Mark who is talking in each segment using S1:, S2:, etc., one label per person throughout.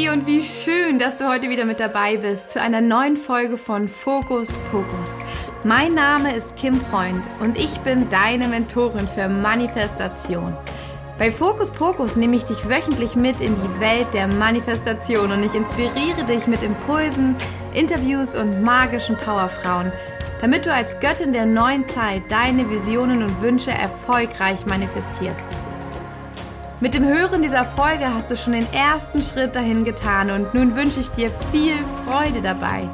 S1: Hey und wie schön, dass du heute wieder mit dabei bist zu einer neuen Folge von Fokus Pokus. Mein Name ist Kim Freund und ich bin deine Mentorin für Manifestation. Bei Fokus Pokus nehme ich dich wöchentlich mit in die Welt der Manifestation und ich inspiriere dich mit Impulsen, Interviews und magischen Powerfrauen, damit du als Göttin der neuen Zeit deine Visionen und Wünsche erfolgreich manifestierst. Mit dem Hören dieser Folge hast du schon den ersten Schritt dahin getan und nun wünsche ich dir viel Freude dabei.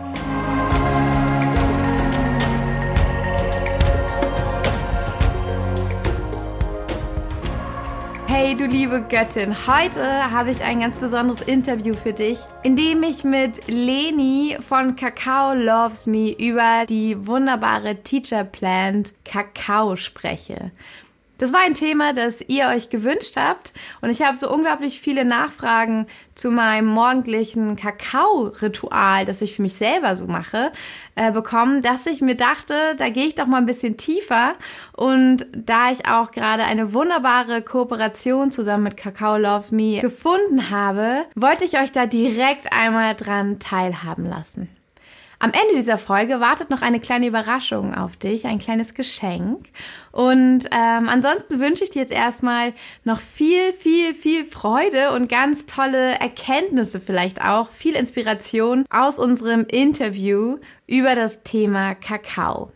S1: Hey du liebe Göttin, heute habe ich ein ganz besonderes Interview für dich, in dem ich mit Leni von Kakao Loves Me über die wunderbare Teacher Plant Kakao spreche. Das war ein Thema, das ihr euch gewünscht habt. Und ich habe so unglaublich viele Nachfragen zu meinem morgendlichen Kakao-Ritual, das ich für mich selber so mache, äh, bekommen, dass ich mir dachte, da gehe ich doch mal ein bisschen tiefer. Und da ich auch gerade eine wunderbare Kooperation zusammen mit Kakao Loves Me gefunden habe, wollte ich euch da direkt einmal dran teilhaben lassen. Am Ende dieser Folge wartet noch eine kleine Überraschung auf dich, ein kleines Geschenk. Und ähm, ansonsten wünsche ich dir jetzt erstmal noch viel, viel, viel Freude und ganz tolle Erkenntnisse vielleicht auch, viel Inspiration aus unserem Interview über das Thema Kakao.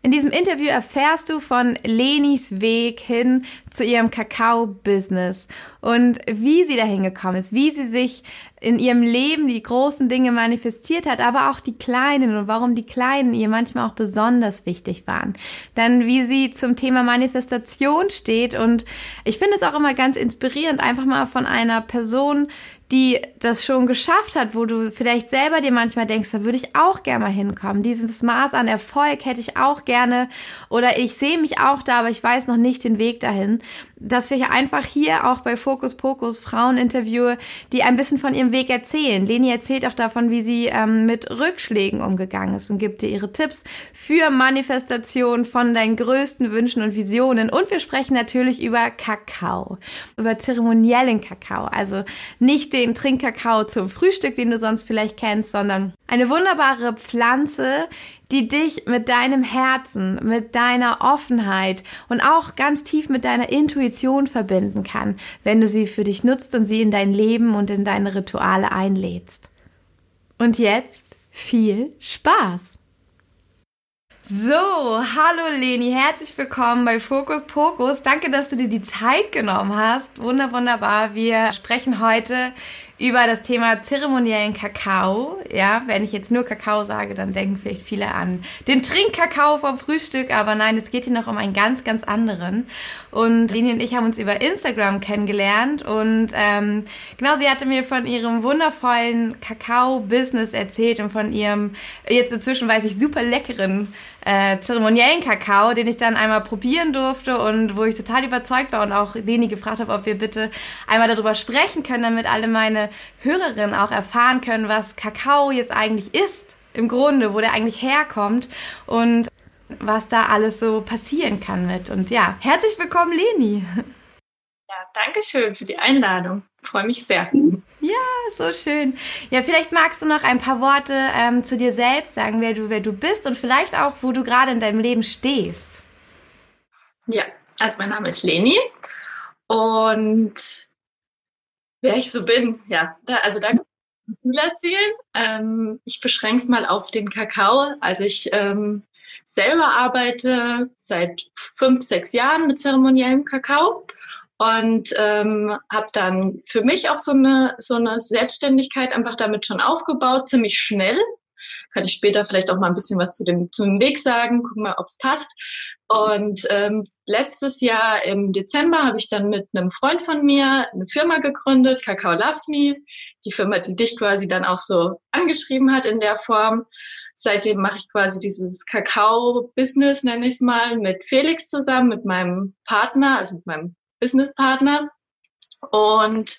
S1: In diesem Interview erfährst du von Lenis Weg hin zu ihrem Kakao-Business und wie sie dahin gekommen ist, wie sie sich in ihrem Leben die großen Dinge manifestiert hat, aber auch die kleinen und warum die kleinen ihr manchmal auch besonders wichtig waren. Dann wie sie zum Thema Manifestation steht und ich finde es auch immer ganz inspirierend, einfach mal von einer Person, die das schon geschafft hat, wo du vielleicht selber dir manchmal denkst, da würde ich auch gerne mal hinkommen. Dieses Maß an Erfolg hätte ich auch gerne oder ich sehe mich auch da, aber ich weiß noch nicht den Weg dahin dass wir einfach hier auch bei Fokus Pokus Frauen interviewe, die ein bisschen von ihrem Weg erzählen. Leni erzählt auch davon, wie sie ähm, mit Rückschlägen umgegangen ist und gibt dir ihre Tipps für Manifestation von deinen größten Wünschen und Visionen. Und wir sprechen natürlich über Kakao, über zeremoniellen Kakao. Also nicht den Trinkkakao zum Frühstück, den du sonst vielleicht kennst, sondern eine wunderbare Pflanze, die dich mit deinem Herzen, mit deiner Offenheit und auch ganz tief mit deiner Intuition verbinden kann, wenn du sie für dich nutzt und sie in dein Leben und in deine Rituale einlädst. Und jetzt viel Spaß! So, hallo Leni, herzlich willkommen bei Fokus Pokus. Danke, dass du dir die Zeit genommen hast. Wunder, wunderbar. Wir sprechen heute über das Thema zeremoniellen Kakao. Ja, wenn ich jetzt nur Kakao sage, dann denken vielleicht viele an den Trinkkakao vom Frühstück, aber nein, es geht hier noch um einen ganz, ganz anderen. Und Leni und ich haben uns über Instagram kennengelernt und ähm, genau, sie hatte mir von ihrem wundervollen Kakao-Business erzählt und von ihrem jetzt inzwischen weiß ich super leckeren äh, zeremoniellen Kakao, den ich dann einmal probieren durfte und wo ich total überzeugt war und auch Leni gefragt habe, ob wir bitte einmal darüber sprechen können, damit alle meine Hörerinnen auch erfahren können, was Kakao jetzt eigentlich ist, im Grunde, wo der eigentlich herkommt und was da alles so passieren kann mit. Und ja, herzlich willkommen, Leni.
S2: Ja, danke schön für die Einladung. Ich freue mich sehr.
S1: Ja, so schön. Ja, vielleicht magst du noch ein paar Worte ähm, zu dir selbst sagen, wer du, wer du bist und vielleicht auch, wo du gerade in deinem Leben stehst.
S2: Ja, also mein Name ist Leni und wer ich so bin, ja, da, also da kann ich viel erzählen. Ähm, ich beschränke es mal auf den Kakao. Also ich ähm, selber arbeite seit fünf, sechs Jahren mit zeremoniellem Kakao und ähm, habe dann für mich auch so eine so eine Selbstständigkeit einfach damit schon aufgebaut, ziemlich schnell. Kann ich später vielleicht auch mal ein bisschen was zu dem zu dem Weg sagen, gucken mal, ob es passt. Und ähm, letztes Jahr im Dezember habe ich dann mit einem Freund von mir eine Firma gegründet, Kakao Loves Me. Die Firma, die dich quasi dann auch so angeschrieben hat in der Form. Seitdem mache ich quasi dieses Kakao-Business, nenne ich es mal, mit Felix zusammen, mit meinem Partner, also mit meinem Businesspartner. Und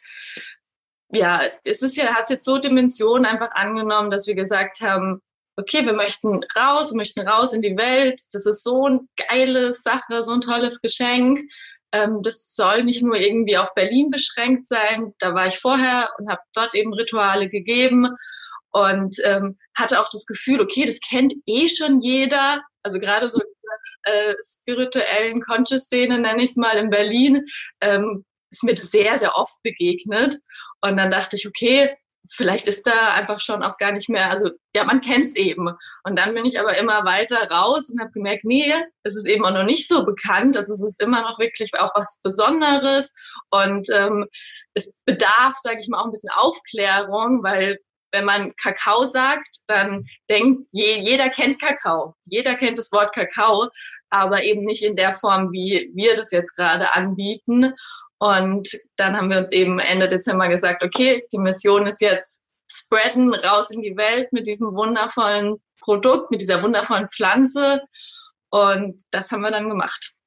S2: ja, es ist ja, hat jetzt so Dimensionen einfach angenommen, dass wir gesagt haben, okay, wir möchten raus, wir möchten raus in die Welt. Das ist so eine geile Sache, so ein tolles Geschenk. Ähm, das soll nicht nur irgendwie auf Berlin beschränkt sein. Da war ich vorher und habe dort eben Rituale gegeben und ähm, hatte auch das Gefühl, okay, das kennt eh schon jeder. Also gerade so äh, spirituellen Conscious-Szene, nenne ich es mal, in Berlin, ähm, ist mir das sehr, sehr oft begegnet. Und dann dachte ich, okay, vielleicht ist da einfach schon auch gar nicht mehr, also ja, man kennt es eben. Und dann bin ich aber immer weiter raus und habe gemerkt, nee, es ist eben auch noch nicht so bekannt. Also es ist immer noch wirklich auch was Besonderes und ähm, es bedarf, sage ich mal, auch ein bisschen Aufklärung, weil wenn man Kakao sagt, dann denkt je, jeder kennt Kakao, jeder kennt das Wort Kakao, aber eben nicht in der Form, wie wir das jetzt gerade anbieten. Und dann haben wir uns eben Ende Dezember gesagt, okay, die Mission ist jetzt spreaden raus in die Welt mit diesem wundervollen Produkt, mit dieser wundervollen Pflanze. Und das haben wir dann gemacht.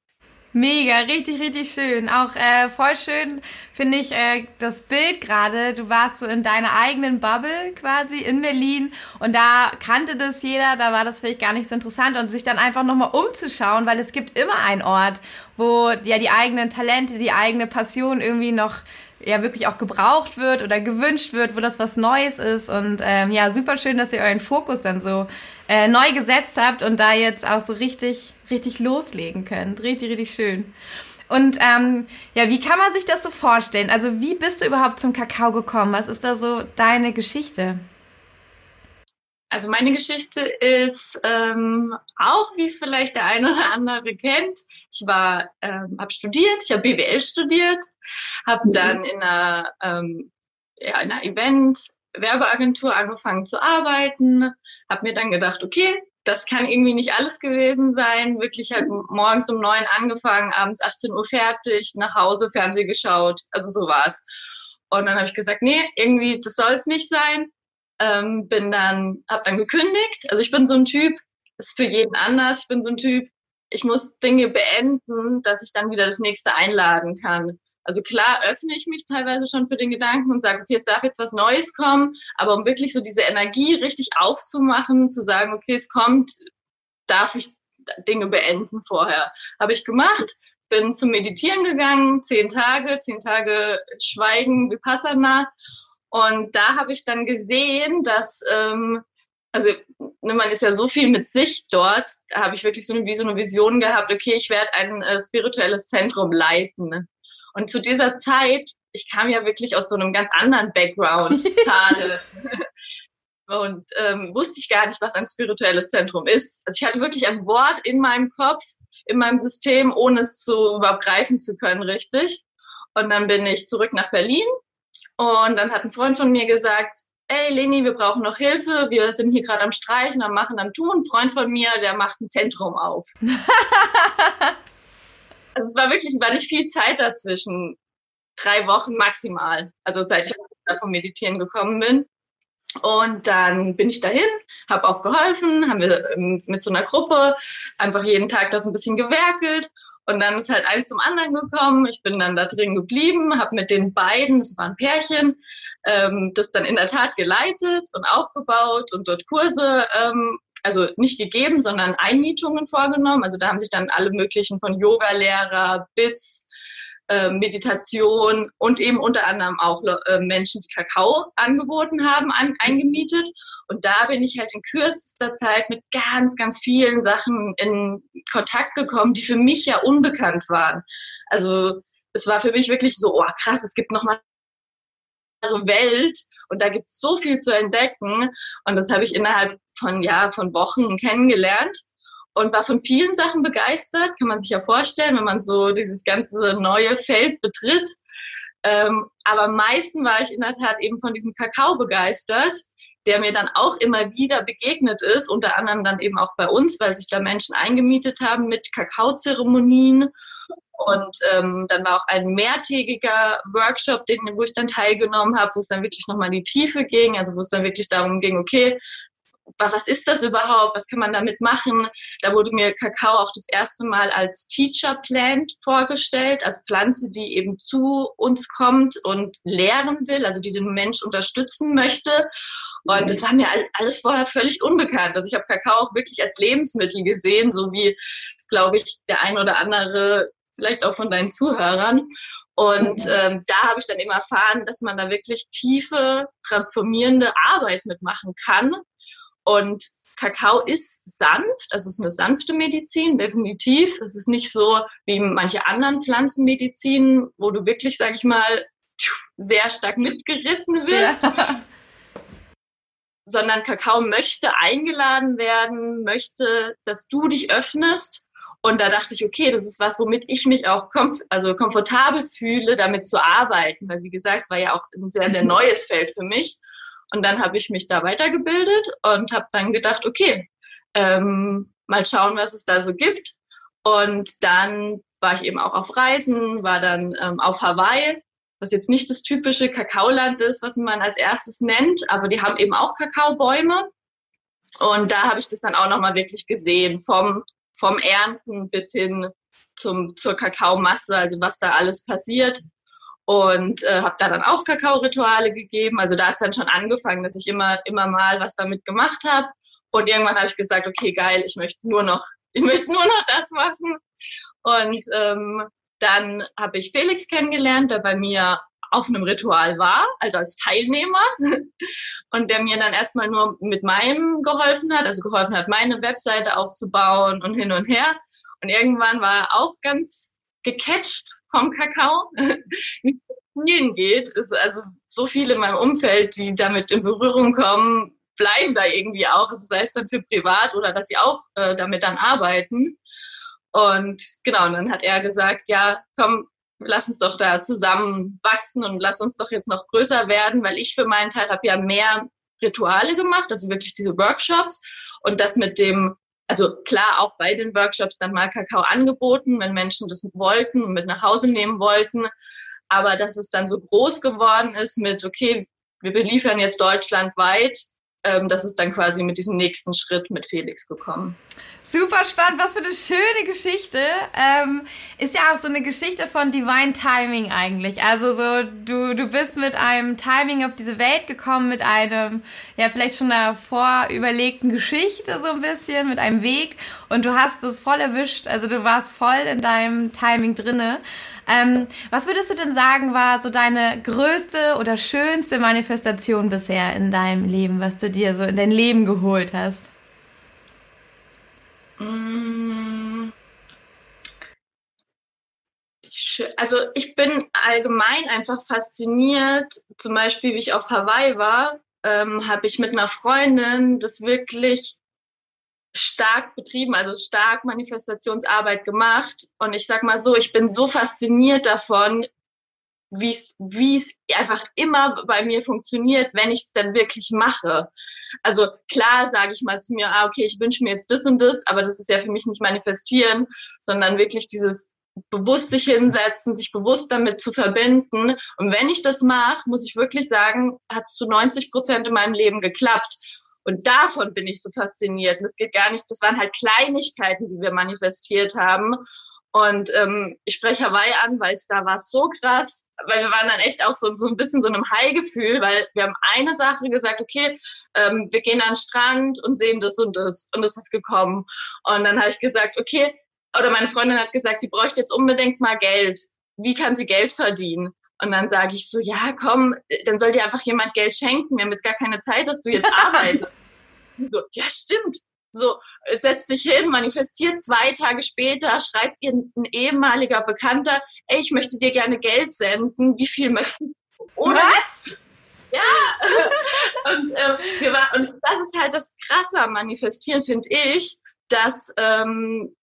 S1: Mega, richtig, richtig schön. Auch äh, voll schön finde ich äh, das Bild gerade. Du warst so in deiner eigenen Bubble quasi in Berlin und da kannte das jeder, da war das vielleicht gar nicht so interessant und sich dann einfach nochmal umzuschauen, weil es gibt immer einen Ort, wo ja die eigenen Talente, die eigene Passion irgendwie noch ja wirklich auch gebraucht wird oder gewünscht wird, wo das was Neues ist. Und ähm, ja, super schön, dass ihr euren Fokus dann so äh, neu gesetzt habt und da jetzt auch so richtig, richtig loslegen könnt. Richtig, richtig schön. Und ähm, ja, wie kann man sich das so vorstellen? Also wie bist du überhaupt zum Kakao gekommen? Was ist da so deine Geschichte?
S2: Also meine Geschichte ist ähm, auch, wie es vielleicht der eine oder andere kennt. Ich war, ähm, habe studiert, ich habe BWL studiert, habe mhm. dann in einer, ähm, ja, in einer Event-Werbeagentur angefangen zu arbeiten, habe mir dann gedacht, okay, das kann irgendwie nicht alles gewesen sein. Wirklich halt morgens um neun angefangen, abends 18 Uhr fertig, nach Hause Fernsehen geschaut. Also so war's. Und dann habe ich gesagt, nee, irgendwie, das soll es nicht sein ähm, bin dann, habe dann gekündigt. Also ich bin so ein Typ, ist für jeden anders. Ich bin so ein Typ, ich muss Dinge beenden, dass ich dann wieder das nächste einladen kann. Also klar öffne ich mich teilweise schon für den Gedanken und sage, okay, es darf jetzt was Neues kommen, aber um wirklich so diese Energie richtig aufzumachen, zu sagen, okay, es kommt, darf ich Dinge beenden vorher. Habe ich gemacht, bin zum Meditieren gegangen, zehn Tage, zehn Tage Schweigen, Vipassana und da habe ich dann gesehen, dass, ähm, also ne, man ist ja so viel mit sich dort, da habe ich wirklich so eine, wie so eine Vision gehabt, okay, ich werde ein äh, spirituelles Zentrum leiten. Und zu dieser Zeit, ich kam ja wirklich aus so einem ganz anderen Background, Zahlen. und ähm, wusste ich gar nicht, was ein spirituelles Zentrum ist. Also ich hatte wirklich ein Wort in meinem Kopf, in meinem System, ohne es zu überhaupt greifen zu können, richtig. Und dann bin ich zurück nach Berlin und dann hat ein Freund von mir gesagt, ey Leni, wir brauchen noch Hilfe, wir sind hier gerade am Streichen, am Machen, am Tun. Ein Freund von mir, der macht ein Zentrum auf. also es war wirklich, war nicht viel Zeit dazwischen. Drei Wochen maximal. Also seit ich vom Meditieren gekommen bin. Und dann bin ich dahin, habe auch geholfen, haben wir ähm, mit so einer Gruppe einfach jeden Tag das ein bisschen gewerkelt. Und dann ist halt eins zum anderen gekommen. Ich bin dann da drin geblieben, habe mit den beiden, das waren Pärchen, ähm, das dann in der Tat geleitet und aufgebaut und dort Kurse, ähm, also nicht gegeben, sondern Einmietungen vorgenommen. Also da haben sich dann alle möglichen von Yoga-Lehrer bis äh, Meditation und eben unter anderem auch äh, Menschen, die Kakao angeboten haben, an, eingemietet. Und da bin ich halt in kürzester Zeit mit ganz, ganz vielen Sachen in Kontakt gekommen, die für mich ja unbekannt waren. Also es war für mich wirklich so, oh krass, es gibt noch mal eine Welt und da gibt es so viel zu entdecken. Und das habe ich innerhalb von, ja, von Wochen kennengelernt und war von vielen Sachen begeistert, kann man sich ja vorstellen, wenn man so dieses ganze neue Feld betritt. Ähm, aber am meisten war ich in der Tat eben von diesem Kakao begeistert der mir dann auch immer wieder begegnet ist, unter anderem dann eben auch bei uns, weil sich da Menschen eingemietet haben mit Kakaozeremonien. Und ähm, dann war auch ein mehrtägiger Workshop, den, wo ich dann teilgenommen habe, wo es dann wirklich nochmal in die Tiefe ging, also wo es dann wirklich darum ging, okay, was ist das überhaupt? Was kann man damit machen? Da wurde mir Kakao auch das erste Mal als Teacher Plant vorgestellt, als Pflanze, die eben zu uns kommt und lehren will, also die den Mensch unterstützen möchte. Und das war mir alles vorher völlig unbekannt. Also ich habe Kakao auch wirklich als Lebensmittel gesehen, so wie, glaube ich, der ein oder andere vielleicht auch von deinen Zuhörern. Und ähm, da habe ich dann eben erfahren, dass man da wirklich tiefe, transformierende Arbeit mitmachen kann. Und Kakao ist sanft, also es ist eine sanfte Medizin, definitiv. Es ist nicht so wie manche anderen Pflanzenmedizinen, wo du wirklich, sag ich mal, sehr stark mitgerissen wirst. Ja. Sondern Kakao möchte eingeladen werden, möchte, dass du dich öffnest. Und da dachte ich, okay, das ist was, womit ich mich auch komf also komfortabel fühle, damit zu arbeiten. Weil, wie gesagt, es war ja auch ein sehr, sehr neues Feld für mich. Und dann habe ich mich da weitergebildet und habe dann gedacht, okay, ähm, mal schauen, was es da so gibt. Und dann war ich eben auch auf Reisen, war dann ähm, auf Hawaii was jetzt nicht das typische Kakaoland ist, was man als erstes nennt, aber die haben eben auch Kakaobäume. Und da habe ich das dann auch nochmal wirklich gesehen, vom, vom Ernten bis hin zum, zur Kakaomasse, also was da alles passiert. Und äh, habe da dann auch Kakaorituale gegeben. Also da hat es dann schon angefangen, dass ich immer, immer mal was damit gemacht habe. Und irgendwann habe ich gesagt, okay, geil, ich möchte nur noch, ich möchte nur noch das machen. Und ähm, dann habe ich Felix kennengelernt, der bei mir auf einem Ritual war, also als Teilnehmer und der mir dann erstmal nur mit meinem geholfen hat, also geholfen hat, meine Webseite aufzubauen und hin und her. Und irgendwann war er auch ganz gecatcht vom Kakao, wie es vielen geht. Also so viele in meinem Umfeld, die damit in Berührung kommen, bleiben da irgendwie auch, also sei es dann für privat oder dass sie auch äh, damit dann arbeiten. Und genau, und dann hat er gesagt, ja, komm, lass uns doch da zusammen wachsen und lass uns doch jetzt noch größer werden, weil ich für meinen Teil habe ja mehr Rituale gemacht, also wirklich diese Workshops und das mit dem, also klar auch bei den Workshops dann mal Kakao angeboten, wenn Menschen das wollten mit nach Hause nehmen wollten, aber dass es dann so groß geworden ist mit, okay, wir beliefern jetzt deutschlandweit, ähm, das ist dann quasi mit diesem nächsten Schritt mit Felix gekommen.
S1: Super spannend, was für eine schöne Geschichte. Ähm, ist ja auch so eine Geschichte von Divine Timing eigentlich. Also so, du, du bist mit einem Timing auf diese Welt gekommen, mit einem, ja, vielleicht schon einer vorüberlegten Geschichte so ein bisschen, mit einem Weg und du hast es voll erwischt. Also du warst voll in deinem Timing drinne. Ähm, was würdest du denn sagen, war so deine größte oder schönste Manifestation bisher in deinem Leben, was du dir so in dein Leben geholt hast?
S2: Mm. Also ich bin allgemein einfach fasziniert, zum Beispiel wie ich auf Hawaii war, ähm, habe ich mit einer Freundin das wirklich stark betrieben, also stark Manifestationsarbeit gemacht. Und ich sag mal so, ich bin so fasziniert davon, wie es einfach immer bei mir funktioniert, wenn ich es dann wirklich mache. Also klar sage ich mal zu mir, ah, okay, ich wünsche mir jetzt das und das, aber das ist ja für mich nicht manifestieren, sondern wirklich dieses bewusst sich hinsetzen, sich bewusst damit zu verbinden. Und wenn ich das mache, muss ich wirklich sagen, hat es zu 90 Prozent in meinem Leben geklappt. Und davon bin ich so fasziniert. Und es geht gar nicht, das waren halt Kleinigkeiten, die wir manifestiert haben. Und ähm, ich spreche Hawaii an, weil es da war so krass, weil wir waren dann echt auch so, so ein bisschen so einem High-Gefühl, weil wir haben eine Sache gesagt, okay, ähm, wir gehen an den Strand und sehen das und das und es ist gekommen. Und dann habe ich gesagt, okay, oder meine Freundin hat gesagt, sie bräuchte jetzt unbedingt mal Geld. Wie kann sie Geld verdienen? Und dann sage ich so, ja, komm, dann soll dir einfach jemand Geld schenken. Wir haben jetzt gar keine Zeit, dass du jetzt arbeitest. so, ja, stimmt. So, setzt sich hin, manifestiert zwei Tage später, schreibt ihr ein ehemaliger Bekannter, ey, ich möchte dir gerne Geld senden. Wie viel möchten
S1: Oder Was?
S2: Ja, und, äh, wir war, und das ist halt das Krasse am Manifestieren, finde ich, dass ähm,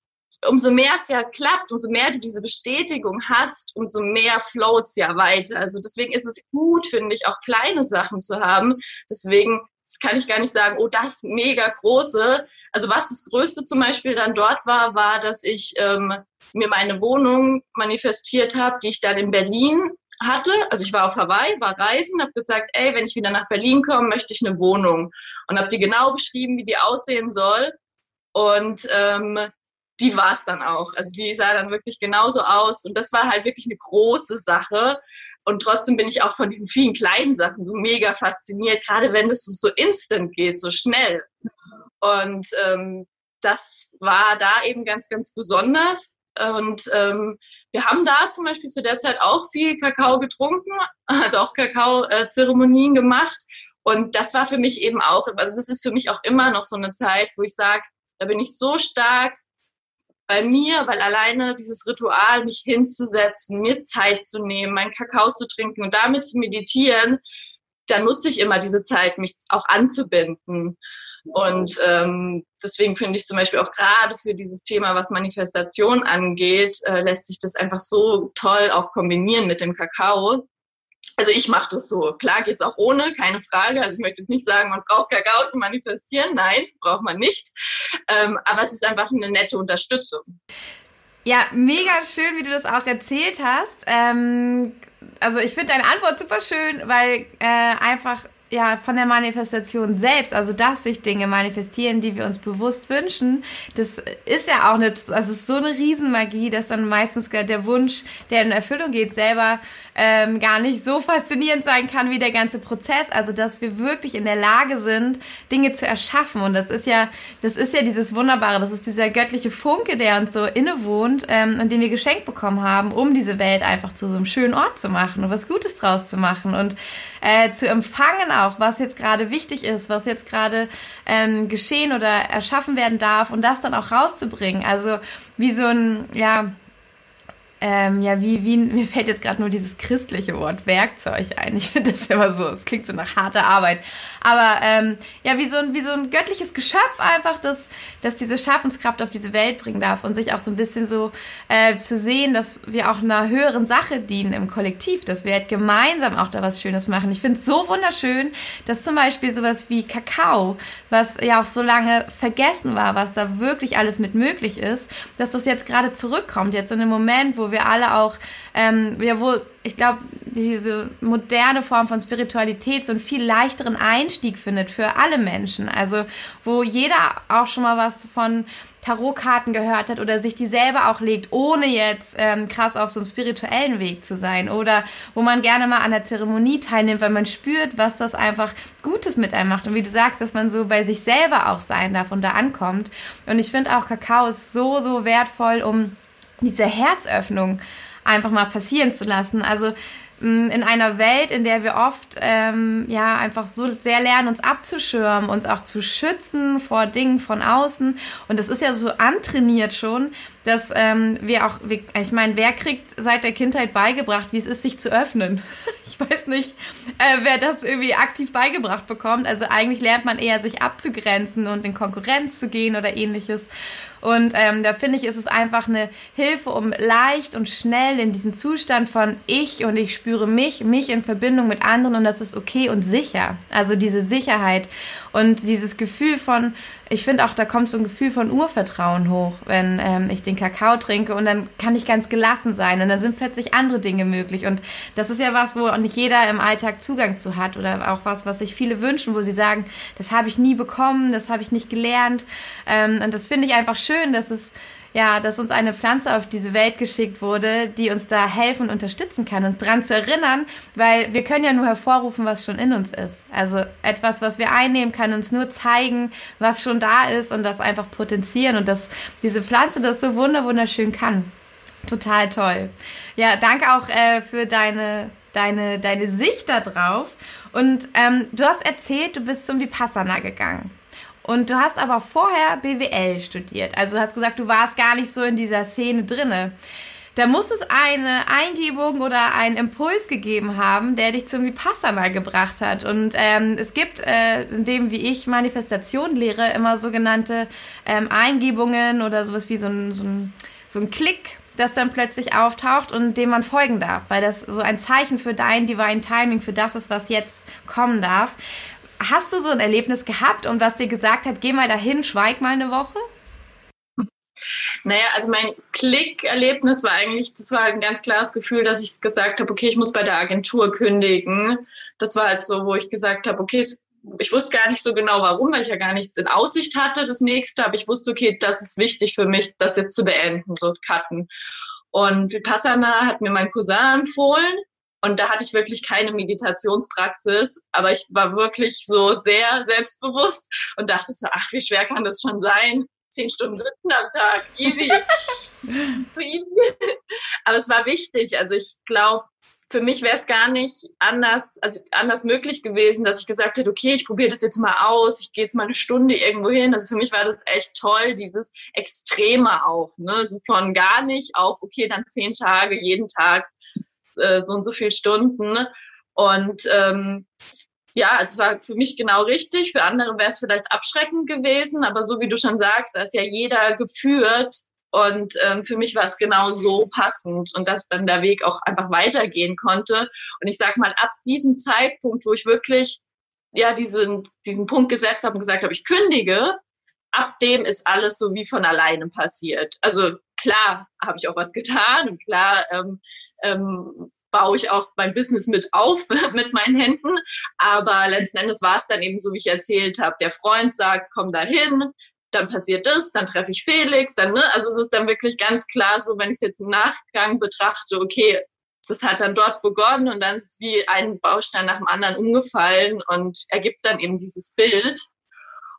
S2: umso mehr es ja klappt, umso mehr du diese Bestätigung hast, umso mehr float es ja weiter. Also deswegen ist es gut, finde ich, auch kleine Sachen zu haben. Deswegen kann ich gar nicht sagen, oh, das mega große. Also was das Größte zum Beispiel dann dort war, war, dass ich ähm, mir meine Wohnung manifestiert habe, die ich dann in Berlin hatte. Also ich war auf Hawaii, war reisen, habe gesagt, ey, wenn ich wieder nach Berlin komme, möchte ich eine Wohnung. Und habe die genau beschrieben, wie die aussehen soll. Und ähm, die war es dann auch. Also die sah dann wirklich genauso aus. Und das war halt wirklich eine große Sache. Und trotzdem bin ich auch von diesen vielen kleinen Sachen so mega fasziniert, gerade wenn es so instant geht, so schnell. Und ähm, das war da eben ganz, ganz besonders. Und ähm, wir haben da zum Beispiel zu der Zeit auch viel Kakao getrunken, also auch Kakao-Zeremonien gemacht. Und das war für mich eben auch, also das ist für mich auch immer noch so eine Zeit, wo ich sage, da bin ich so stark bei mir, weil alleine dieses Ritual, mich hinzusetzen, mir Zeit zu nehmen, meinen Kakao zu trinken und damit zu meditieren, da nutze ich immer diese Zeit, mich auch anzubinden. Und ähm, deswegen finde ich zum Beispiel auch gerade für dieses Thema, was Manifestation angeht, äh, lässt sich das einfach so toll auch kombinieren mit dem Kakao. Also ich mache das so. Klar geht's auch ohne, keine Frage. Also ich möchte jetzt nicht sagen, man braucht Kakao zu manifestieren. Nein, braucht man nicht. Ähm, aber es ist einfach eine nette Unterstützung.
S1: Ja, mega schön, wie du das auch erzählt hast. Ähm, also ich finde deine Antwort super schön, weil äh, einfach ja, von der Manifestation selbst, also dass sich Dinge manifestieren, die wir uns bewusst wünschen, das ist ja auch eine, also ist so eine Riesenmagie, dass dann meistens der Wunsch, der in Erfüllung geht, selber ähm, gar nicht so faszinierend sein kann wie der ganze Prozess. Also dass wir wirklich in der Lage sind, Dinge zu erschaffen. Und das ist ja, das ist ja dieses Wunderbare, das ist dieser göttliche Funke, der uns so innewohnt ähm, und den wir geschenkt bekommen haben, um diese Welt einfach zu so einem schönen Ort zu machen und was Gutes draus zu machen und äh, zu empfangen auch, was jetzt gerade wichtig ist, was jetzt gerade ähm, geschehen oder erschaffen werden darf und das dann auch rauszubringen. Also wie so ein, ja, ähm, ja, wie, wie, mir fällt jetzt gerade nur dieses christliche Wort Werkzeug ein. Ich finde das immer so, es klingt so nach harter Arbeit. Aber ähm, ja, wie so, ein, wie so ein göttliches Geschöpf einfach, das, das diese Schaffenskraft auf diese Welt bringen darf und sich auch so ein bisschen so äh, zu sehen, dass wir auch einer höheren Sache dienen im Kollektiv, dass wir halt gemeinsam auch da was Schönes machen. Ich finde es so wunderschön, dass zum Beispiel sowas wie Kakao, was ja auch so lange vergessen war, was da wirklich alles mit möglich ist, dass das jetzt gerade zurückkommt, jetzt in einem Moment, wo wir alle auch, ähm, ja, wo ich glaube, diese moderne Form von Spiritualität so einen viel leichteren Einstieg findet für alle Menschen. Also, wo jeder auch schon mal was von Tarotkarten gehört hat oder sich die selber auch legt, ohne jetzt ähm, krass auf so einem spirituellen Weg zu sein. Oder wo man gerne mal an der Zeremonie teilnimmt, weil man spürt, was das einfach Gutes mit einem macht. Und wie du sagst, dass man so bei sich selber auch sein darf und da ankommt. Und ich finde auch, Kakao ist so, so wertvoll, um diese Herzöffnung einfach mal passieren zu lassen. Also mm, in einer Welt, in der wir oft ähm, ja einfach so sehr lernen, uns abzuschirmen, uns auch zu schützen vor Dingen von außen. Und das ist ja so antrainiert schon, dass ähm, wir auch, ich meine, wer kriegt seit der Kindheit beigebracht, wie es ist, sich zu öffnen? Ich weiß nicht, äh, wer das irgendwie aktiv beigebracht bekommt. Also eigentlich lernt man eher, sich abzugrenzen und in Konkurrenz zu gehen oder ähnliches. Und ähm, da finde ich, ist es einfach eine Hilfe, um leicht und schnell in diesen Zustand von ich und ich spüre mich, mich in Verbindung mit anderen und das ist okay und sicher. Also diese Sicherheit und dieses Gefühl von, ich finde auch, da kommt so ein Gefühl von Urvertrauen hoch, wenn ähm, ich den Kakao trinke und dann kann ich ganz gelassen sein und dann sind plötzlich andere Dinge möglich. Und das ist ja was, wo nicht jeder im Alltag Zugang zu hat oder auch was, was sich viele wünschen, wo sie sagen, das habe ich nie bekommen, das habe ich nicht gelernt. Ähm, und das finde ich einfach schön, dass es ja, dass uns eine Pflanze auf diese Welt geschickt wurde, die uns da helfen und unterstützen kann, uns daran zu erinnern, weil wir können ja nur hervorrufen, was schon in uns ist. Also etwas, was wir einnehmen, kann uns nur zeigen, was schon da ist und das einfach potenzieren und dass diese Pflanze das so wunderschön kann. Total toll. Ja, danke auch äh, für deine, deine, deine Sicht darauf. Und ähm, du hast erzählt, du bist zum Vipassana gegangen. Und du hast aber vorher BWL studiert. Also du hast gesagt, du warst gar nicht so in dieser Szene drinne. Da muss es eine Eingebung oder einen Impuls gegeben haben, der dich zum Vipassana gebracht hat. Und ähm, es gibt, äh, in dem, wie ich Manifestation lehre, immer sogenannte ähm, Eingebungen oder sowas wie so ein, so ein, so ein Klick, das dann plötzlich auftaucht und dem man folgen darf, weil das so ein Zeichen für dein Divine Timing, für das ist, was jetzt kommen darf. Hast du so ein Erlebnis gehabt und was dir gesagt hat, geh mal dahin, schweig mal eine Woche?
S2: Naja, also mein Klick-Erlebnis war eigentlich, das war ein ganz klares Gefühl, dass ich gesagt habe, okay, ich muss bei der Agentur kündigen. Das war halt so, wo ich gesagt habe, okay, ich wusste gar nicht so genau warum, weil ich ja gar nichts in Aussicht hatte, das nächste, aber ich wusste, okay, das ist wichtig für mich, das jetzt zu beenden, so cutten. Und Vipassana hat mir mein Cousin empfohlen und da hatte ich wirklich keine Meditationspraxis, aber ich war wirklich so sehr selbstbewusst und dachte so, ach, wie schwer kann das schon sein? zehn Stunden sitzen am Tag. Easy. Aber es war wichtig. Also ich glaube, für mich wäre es gar nicht anders, also anders möglich gewesen, dass ich gesagt hätte, okay, ich probiere das jetzt mal aus, ich gehe jetzt mal eine Stunde irgendwo hin. Also für mich war das echt toll, dieses Extreme auch, ne? Also von gar nicht auf, okay, dann zehn Tage, jeden Tag äh, so und so viele Stunden. Und ähm, ja, es war für mich genau richtig. Für andere wäre es vielleicht abschreckend gewesen, aber so wie du schon sagst, da ist ja jeder geführt und ähm, für mich war es genau so passend und dass dann der Weg auch einfach weitergehen konnte. Und ich sag mal, ab diesem Zeitpunkt, wo ich wirklich ja diesen, diesen Punkt gesetzt habe und gesagt habe, ich kündige, ab dem ist alles so wie von alleine passiert. Also klar habe ich auch was getan und klar ähm, ähm, baue ich auch mein Business mit auf mit meinen Händen. Aber letzten Endes war es dann eben so, wie ich erzählt habe. Der Freund sagt, komm da hin, dann passiert das, dann treffe ich Felix, dann, ne? Also es ist dann wirklich ganz klar so, wenn ich es jetzt im Nachgang betrachte, okay, das hat dann dort begonnen und dann ist es wie ein Baustein nach dem anderen umgefallen und ergibt dann eben dieses Bild.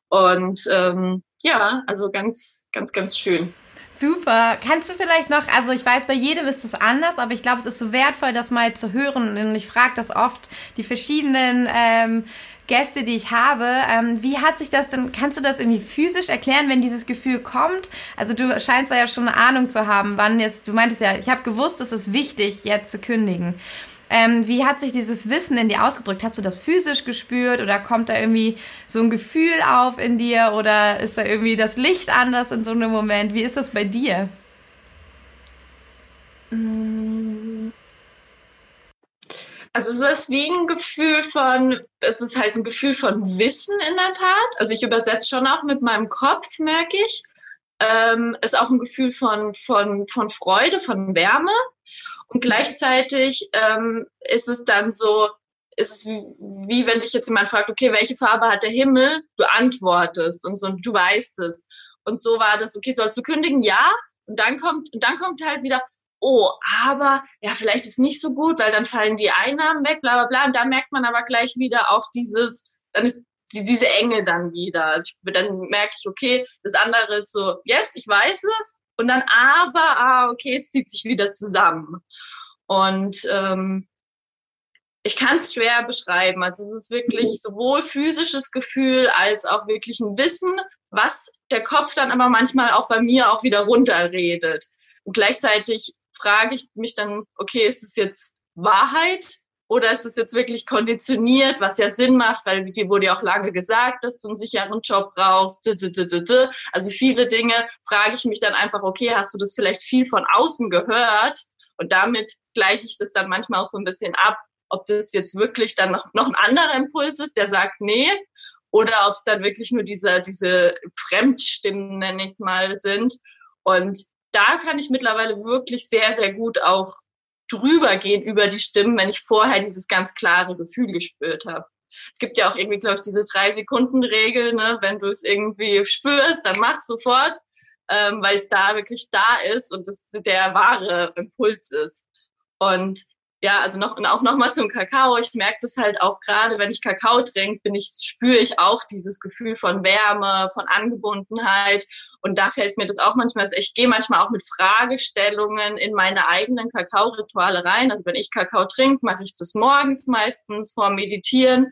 S2: Und ähm, ja, also ganz, ganz, ganz schön.
S1: Super. Kannst du vielleicht noch, also ich weiß, bei jedem ist das anders, aber ich glaube, es ist so wertvoll, das mal zu hören. Und ich frage das oft, die verschiedenen ähm, Gäste, die ich habe. Ähm, wie hat sich das denn, kannst du das irgendwie physisch erklären, wenn dieses Gefühl kommt? Also du scheinst da ja schon eine Ahnung zu haben, wann jetzt, du meintest ja, ich habe gewusst, es ist wichtig, jetzt zu kündigen. Ähm, wie hat sich dieses Wissen in dir ausgedrückt? Hast du das physisch gespürt oder kommt da irgendwie so ein Gefühl auf in dir oder ist da irgendwie das Licht anders in so einem Moment? Wie ist das bei dir?
S2: Also es ist wie ein Gefühl von, es ist halt ein Gefühl von Wissen in der Tat. Also ich übersetze schon auch mit meinem Kopf, merke ich. Ähm, ist auch ein Gefühl von, von, von Freude, von Wärme. Und gleichzeitig ähm, ist es dann so, ist es wie, wie wenn dich jetzt jemand fragt, okay, welche Farbe hat der Himmel? Du antwortest und so, und du weißt es. Und so war das, okay, sollst du kündigen? Ja. Und dann kommt, und dann kommt halt wieder, oh, aber ja, vielleicht ist nicht so gut, weil dann fallen die Einnahmen weg, bla bla bla. Und da merkt man aber gleich wieder auch dieses, dann ist die, diese Enge dann wieder. Also ich, dann merke ich, okay, das andere ist so, yes, ich weiß es. Und dann aber, ah, okay, es zieht sich wieder zusammen. Und ähm, ich kann es schwer beschreiben. Also es ist wirklich sowohl physisches Gefühl als auch wirklich ein Wissen, was der Kopf dann aber manchmal auch bei mir auch wieder runterredet. Und gleichzeitig frage ich mich dann, okay, ist es jetzt Wahrheit oder ist es jetzt wirklich konditioniert, was ja Sinn macht, weil dir wurde ja auch lange gesagt, dass du einen sicheren Job brauchst. Also viele Dinge frage ich mich dann einfach, okay, hast du das vielleicht viel von außen gehört? Und damit gleiche ich das dann manchmal auch so ein bisschen ab, ob das jetzt wirklich dann noch, noch ein anderer Impuls ist, der sagt, nee, oder ob es dann wirklich nur diese, diese Fremdstimmen, nenne ich mal, sind. Und da kann ich mittlerweile wirklich sehr, sehr gut auch drüber gehen über die Stimmen, wenn ich vorher dieses ganz klare Gefühl gespürt habe. Es gibt ja auch irgendwie, glaube ich, diese drei Sekunden Regel, ne? wenn du es irgendwie spürst, dann mach sofort, ähm, weil es da wirklich da ist und das der wahre Impuls ist. Und ja, also noch, und auch nochmal zum Kakao. Ich merke das halt auch gerade, wenn ich Kakao trinke, bin ich, spüre ich auch dieses Gefühl von Wärme, von Angebundenheit. Und da fällt mir das auch manchmal, also ich gehe manchmal auch mit Fragestellungen in meine eigenen Kakao-Rituale rein. Also wenn ich Kakao trinke, mache ich das morgens meistens vor Meditieren.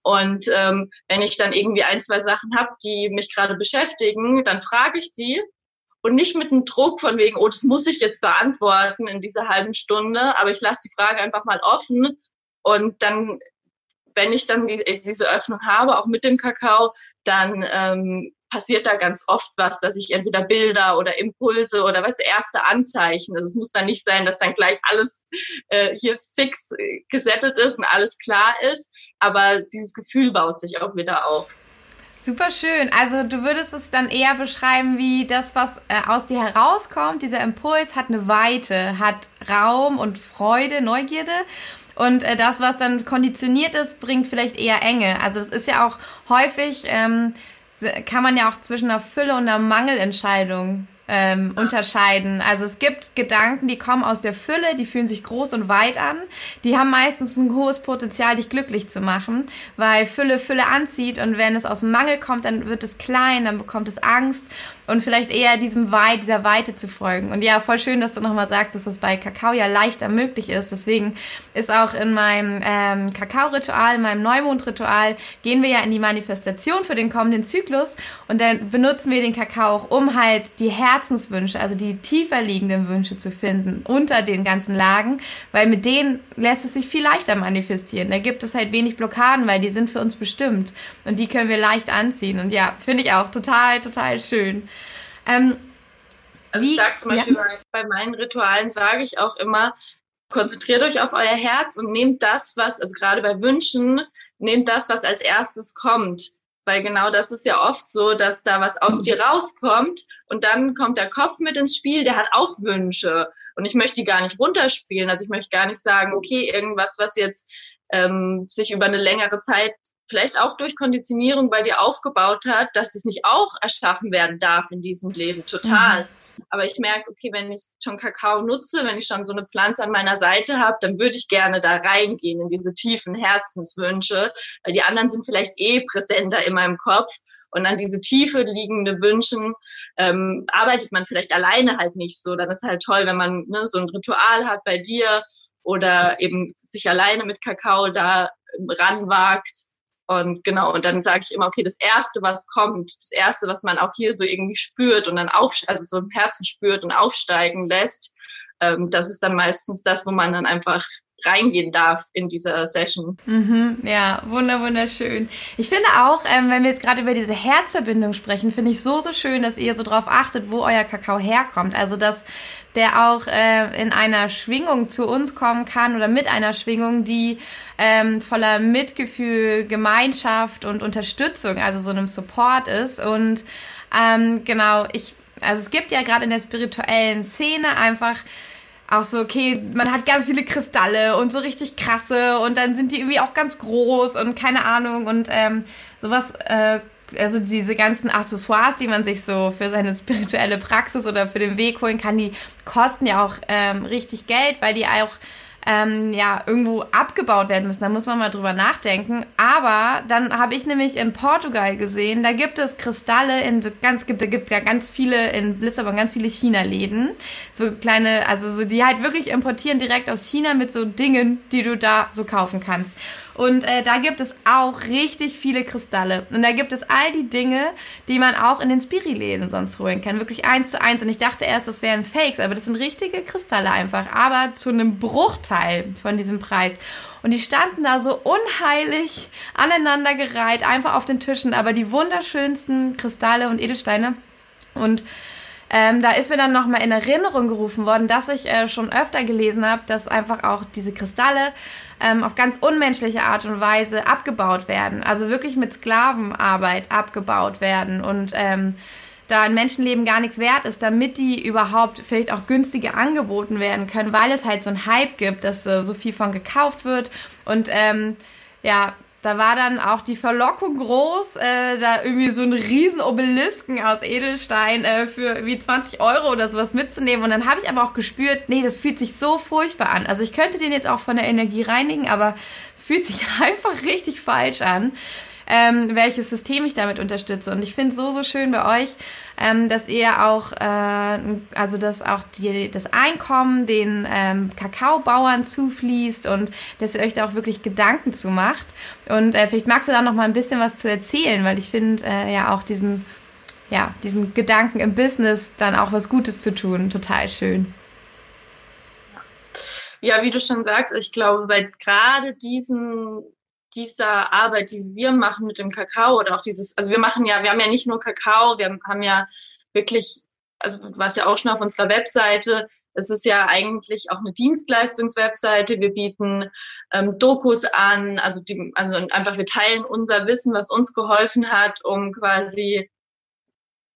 S2: Und ähm, wenn ich dann irgendwie ein, zwei Sachen habe, die mich gerade beschäftigen, dann frage ich die und nicht mit einem Druck von wegen, oh, das muss ich jetzt beantworten in dieser halben Stunde, aber ich lasse die Frage einfach mal offen und dann, wenn ich dann die, diese Öffnung habe, auch mit dem Kakao, dann ähm, passiert da ganz oft was, dass ich entweder Bilder oder Impulse oder was erste Anzeichen. Also es muss dann nicht sein, dass dann gleich alles äh, hier fix gesettet ist und alles klar ist, aber dieses Gefühl baut sich auch wieder auf.
S1: Super schön. Also du würdest es dann eher beschreiben wie das, was äh, aus dir herauskommt. Dieser Impuls hat eine Weite, hat Raum und Freude, Neugierde. Und äh, das, was dann konditioniert ist, bringt vielleicht eher Enge. Also es ist ja auch häufig, ähm, kann man ja auch zwischen einer Fülle und einer Mangelentscheidung ähm, unterscheiden. Also es gibt Gedanken, die kommen aus der Fülle, die fühlen sich groß und weit an. Die haben meistens ein hohes Potenzial, dich glücklich zu machen, weil Fülle Fülle anzieht und wenn es aus Mangel kommt, dann wird es klein, dann bekommt es Angst und vielleicht eher diesem Weit, dieser Weite zu folgen. Und ja, voll schön, dass du nochmal sagst, dass das bei Kakao ja leichter möglich ist. Deswegen ist auch in meinem ähm, Kakao-Ritual, in meinem Neumond-Ritual, gehen wir ja in die Manifestation für den kommenden Zyklus und dann benutzen wir den Kakao auch, um halt die Herzenswünsche, also die tiefer liegenden Wünsche zu finden unter den ganzen Lagen, weil mit denen lässt es sich viel leichter manifestieren. Da gibt es halt wenig Blockaden, weil die sind für uns bestimmt und die können wir leicht anziehen. Und ja, finde ich auch total, total schön.
S2: Ähm, also Wie, ich sage zum Beispiel ja. bei, meinen Ritualen sage ich auch immer, konzentriert euch auf euer Herz und nehmt das, was, also gerade bei Wünschen, nehmt das, was als erstes kommt. Weil genau das ist ja oft so, dass da was aus dir rauskommt und dann kommt der Kopf mit ins Spiel, der hat auch Wünsche. Und ich möchte die gar nicht runterspielen. Also ich möchte gar nicht sagen, okay, irgendwas, was jetzt ähm, sich über eine längere Zeit vielleicht auch durch Konditionierung bei dir aufgebaut hat, dass es nicht auch erschaffen werden darf in diesem Leben. Total. Mhm. Aber ich merke, okay, wenn ich schon Kakao nutze, wenn ich schon so eine Pflanze an meiner Seite habe, dann würde ich gerne da reingehen in diese tiefen Herzenswünsche, weil die anderen sind vielleicht eh präsenter in meinem Kopf. Und an diese tiefe liegende Wünschen ähm, arbeitet man vielleicht alleine halt nicht so. Dann ist halt toll, wenn man ne, so ein Ritual hat bei dir oder eben sich alleine mit Kakao da ranwagt und genau, und dann sage ich immer, okay, das Erste, was kommt, das Erste, was man auch hier so irgendwie spürt und dann auf, also so im Herzen spürt und aufsteigen lässt, ähm, das ist dann meistens das, wo man dann einfach reingehen darf in dieser Session.
S1: Mhm, ja, wunder, wunderschön. Ich finde auch, ähm, wenn wir jetzt gerade über diese Herzverbindung sprechen, finde ich so, so schön, dass ihr so drauf achtet, wo euer Kakao herkommt. Also, dass der auch äh, in einer Schwingung zu uns kommen kann oder mit einer Schwingung, die ähm, voller Mitgefühl, Gemeinschaft und Unterstützung, also so einem Support ist. Und ähm, genau, ich, also es gibt ja gerade in der spirituellen Szene einfach auch so, okay, man hat ganz viele Kristalle und so richtig krasse und dann sind die irgendwie auch ganz groß und keine Ahnung und ähm, sowas äh, also diese ganzen Accessoires, die man sich so für seine spirituelle Praxis oder für den Weg holen kann, die kosten ja auch ähm, richtig Geld, weil die auch ähm, ja, irgendwo abgebaut werden müssen. Da muss man mal drüber nachdenken. Aber dann habe ich nämlich in Portugal gesehen, da gibt es Kristalle in so ganz, gibt, da gibt ja ganz viele in Lissabon, ganz viele China-Läden. So kleine, also so, die halt wirklich importieren direkt aus China mit so Dingen, die du da so kaufen kannst. Und äh, da gibt es auch richtig viele Kristalle. Und da gibt es all die Dinge, die man auch in den Spiri-Läden sonst holen kann. Wirklich eins zu eins. Und ich dachte erst, das wären Fakes, aber das sind richtige Kristalle einfach. Aber zu einem Bruchteil von diesem Preis. Und die standen da so unheilig aneinandergereiht, einfach auf den Tischen. Aber die wunderschönsten Kristalle und Edelsteine. Und ähm, da ist mir dann nochmal in Erinnerung gerufen worden, dass ich äh, schon öfter gelesen habe, dass einfach auch diese Kristalle ähm, auf ganz unmenschliche Art und Weise abgebaut werden. Also wirklich mit Sklavenarbeit abgebaut werden und ähm, da ein Menschenleben gar nichts wert ist, damit die überhaupt vielleicht auch günstige angeboten werden können, weil es halt so einen Hype gibt, dass äh, so viel von gekauft wird und ähm, ja, da war dann auch die Verlockung groß, äh, da irgendwie so einen riesen Obelisken aus Edelstein äh, für wie 20 Euro oder sowas mitzunehmen. Und dann habe ich aber auch gespürt, nee, das fühlt sich so furchtbar an. Also ich könnte den jetzt auch von der Energie reinigen, aber es fühlt sich einfach richtig falsch an ähm, welches System ich damit unterstütze. Und ich finde es so, so schön bei euch, ähm, dass ihr auch, äh, also dass auch die, das Einkommen den ähm, Kakaobauern zufließt und dass ihr euch da auch wirklich Gedanken zu macht. Und äh, vielleicht magst du da noch mal ein bisschen was zu erzählen, weil ich finde äh, ja auch diesen, ja, diesen Gedanken im Business dann auch was Gutes zu tun, total schön.
S2: Ja, wie du schon sagst, ich glaube, bei gerade diesen dieser Arbeit, die wir machen mit dem Kakao oder auch dieses, also wir machen ja, wir haben ja nicht nur Kakao, wir haben ja wirklich, also was ja auch schon auf unserer Webseite, es ist ja eigentlich auch eine Dienstleistungswebseite. Wir bieten ähm, Dokus an, also, die, also einfach wir teilen unser Wissen, was uns geholfen hat, um quasi,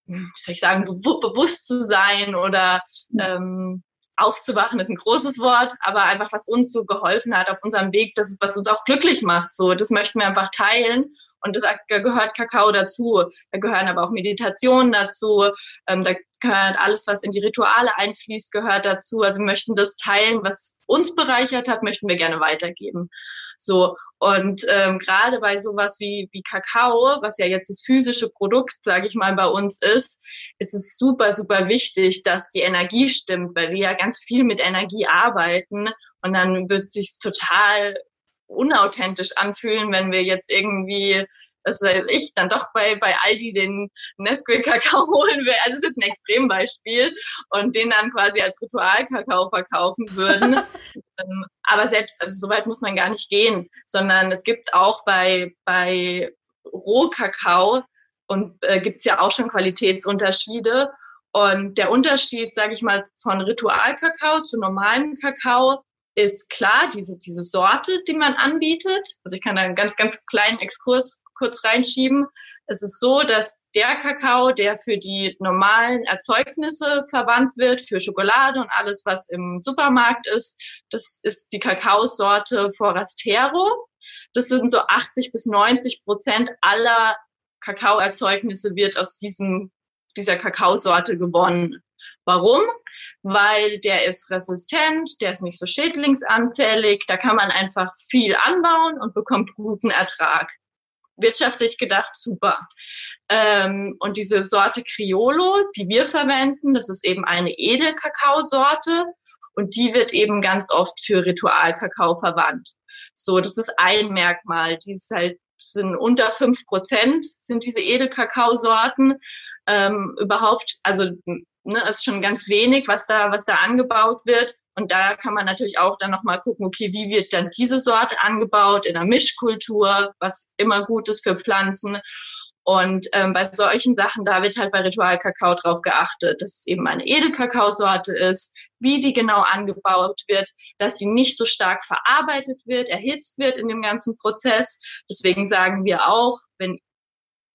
S2: wie soll ich sagen, bewusst zu sein oder ähm, aufzuwachen ist ein großes Wort, aber einfach was uns so geholfen hat auf unserem Weg, das ist, was uns auch glücklich macht. So, das möchten wir einfach teilen. Und das gehört Kakao dazu. Da gehören aber auch Meditationen dazu. Ähm, da gehört alles, was in die Rituale einfließt, gehört dazu. Also wir möchten das teilen, was uns bereichert hat, möchten wir gerne weitergeben. So. Und ähm, gerade bei sowas wie, wie Kakao, was ja jetzt das physische Produkt, sage ich mal, bei uns ist, ist es super, super wichtig, dass die Energie stimmt, weil wir ja ganz viel mit Energie arbeiten. Und dann wird sich total unauthentisch anfühlen, wenn wir jetzt irgendwie dass ich dann doch bei, bei Aldi den Nesquik-Kakao holen will. Also das ist jetzt ein Extrembeispiel und den dann quasi als Ritualkakao verkaufen würden. Ähm, aber selbst, also so weit muss man gar nicht gehen, sondern es gibt auch bei, bei Rohkakao und äh, gibt es ja auch schon Qualitätsunterschiede. Und der Unterschied, sage ich mal, von Ritualkakao zu normalem Kakao ist klar, diese, diese Sorte, die man anbietet. Also ich kann da einen ganz, ganz kleinen Exkurs kurz reinschieben. Es ist so, dass der Kakao, der für die normalen Erzeugnisse verwandt wird, für Schokolade und alles, was im Supermarkt ist, das ist die Kakaosorte Forastero. Das sind so 80 bis 90 Prozent aller Kakaoerzeugnisse wird aus diesem, dieser Kakaosorte gewonnen. Warum? Weil der ist resistent, der ist nicht so schädlingsanfällig, da kann man einfach viel anbauen und bekommt guten Ertrag wirtschaftlich gedacht super. Ähm, und diese Sorte Criollo, die wir verwenden, das ist eben eine Edelkakaosorte und die wird eben ganz oft für Ritualkakao verwandt. So, das ist ein Merkmal. Die ist halt, sind unter fünf Prozent sind diese Edelkakaosorten ähm, überhaupt, also ne, ist schon ganz wenig, was da, was da angebaut wird. Und da kann man natürlich auch dann nochmal gucken, okay, wie wird dann diese Sorte angebaut in der Mischkultur, was immer gut ist für Pflanzen. Und ähm, bei solchen Sachen, da wird halt bei Ritualkakao drauf geachtet, dass es eben eine Edelkakaosorte ist, wie die genau angebaut wird, dass sie nicht so stark verarbeitet wird, erhitzt wird in dem ganzen Prozess. Deswegen sagen wir auch, wenn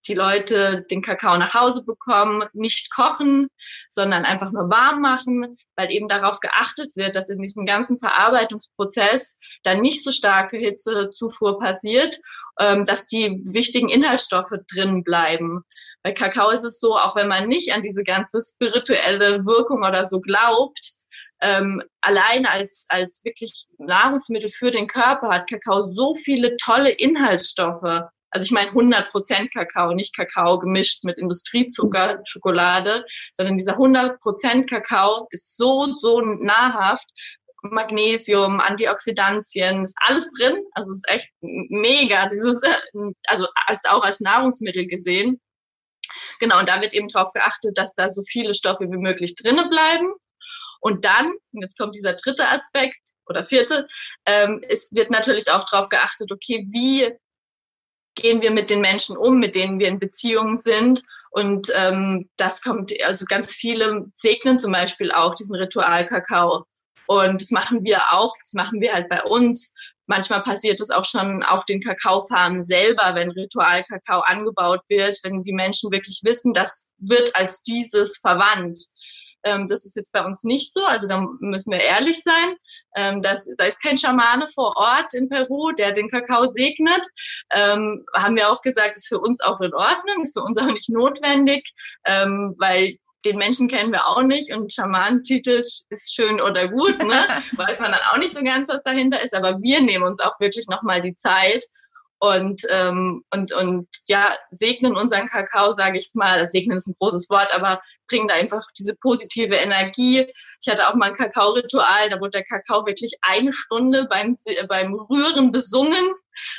S2: die Leute den Kakao nach Hause bekommen, nicht kochen, sondern einfach nur warm machen, weil eben darauf geachtet wird, dass in diesem ganzen Verarbeitungsprozess dann nicht so starke Hitzezufuhr passiert, ähm, dass die wichtigen Inhaltsstoffe drin bleiben. Bei Kakao ist es so, auch wenn man nicht an diese ganze spirituelle Wirkung oder so glaubt, ähm, allein als, als wirklich Nahrungsmittel für den Körper hat Kakao so viele tolle Inhaltsstoffe, also ich meine 100% Kakao, nicht Kakao gemischt mit Industriezucker, Schokolade, sondern dieser 100% Kakao ist so, so nahrhaft. Magnesium, Antioxidantien, ist alles drin. Also es ist echt mega, dieses, also als auch als Nahrungsmittel gesehen. Genau, und da wird eben darauf geachtet, dass da so viele Stoffe wie möglich drinnen bleiben. Und dann, und jetzt kommt dieser dritte Aspekt oder vierte, ähm, es wird natürlich auch darauf geachtet, okay, wie gehen wir mit den Menschen um, mit denen wir in Beziehungen sind. Und ähm, das kommt, also ganz viele segnen zum Beispiel auch diesen Ritualkakao. Und das machen wir auch, das machen wir halt bei uns. Manchmal passiert es auch schon auf den Kakaofarmen selber, wenn Ritualkakao angebaut wird, wenn die Menschen wirklich wissen, das wird als dieses verwandt. Ähm, das ist jetzt bei uns nicht so, also da müssen wir ehrlich sein. Ähm, das, da ist kein Schamane vor Ort in Peru, der den Kakao segnet. Ähm, haben wir auch gesagt, ist für uns auch in Ordnung, ist für uns auch nicht notwendig, ähm, weil den Menschen kennen wir auch nicht und Schamanentitel ist schön oder gut, ne? weiß man dann auch nicht so ganz, was dahinter ist, aber wir nehmen uns auch wirklich nochmal die Zeit und, ähm, und, und ja, segnen unseren Kakao, sage ich mal, segnen ist ein großes Wort, aber bringen da einfach diese positive Energie. Ich hatte auch mal ein Kakao-Ritual, da wurde der Kakao wirklich eine Stunde beim, beim Rühren besungen.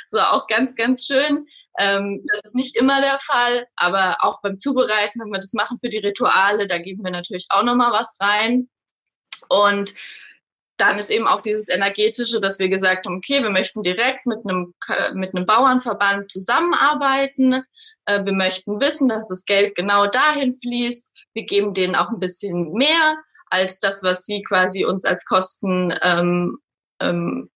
S2: So auch ganz, ganz schön. Ähm, das ist nicht immer der Fall, aber auch beim Zubereiten, wenn wir das machen für die Rituale, da geben wir natürlich auch nochmal was rein. Und dann ist eben auch dieses energetische, dass wir gesagt haben, okay, wir möchten direkt mit einem, mit einem Bauernverband zusammenarbeiten. Äh, wir möchten wissen, dass das Geld genau dahin fließt. Wir geben denen auch ein bisschen mehr als das, was sie quasi uns als Kosten, ähm, ähm,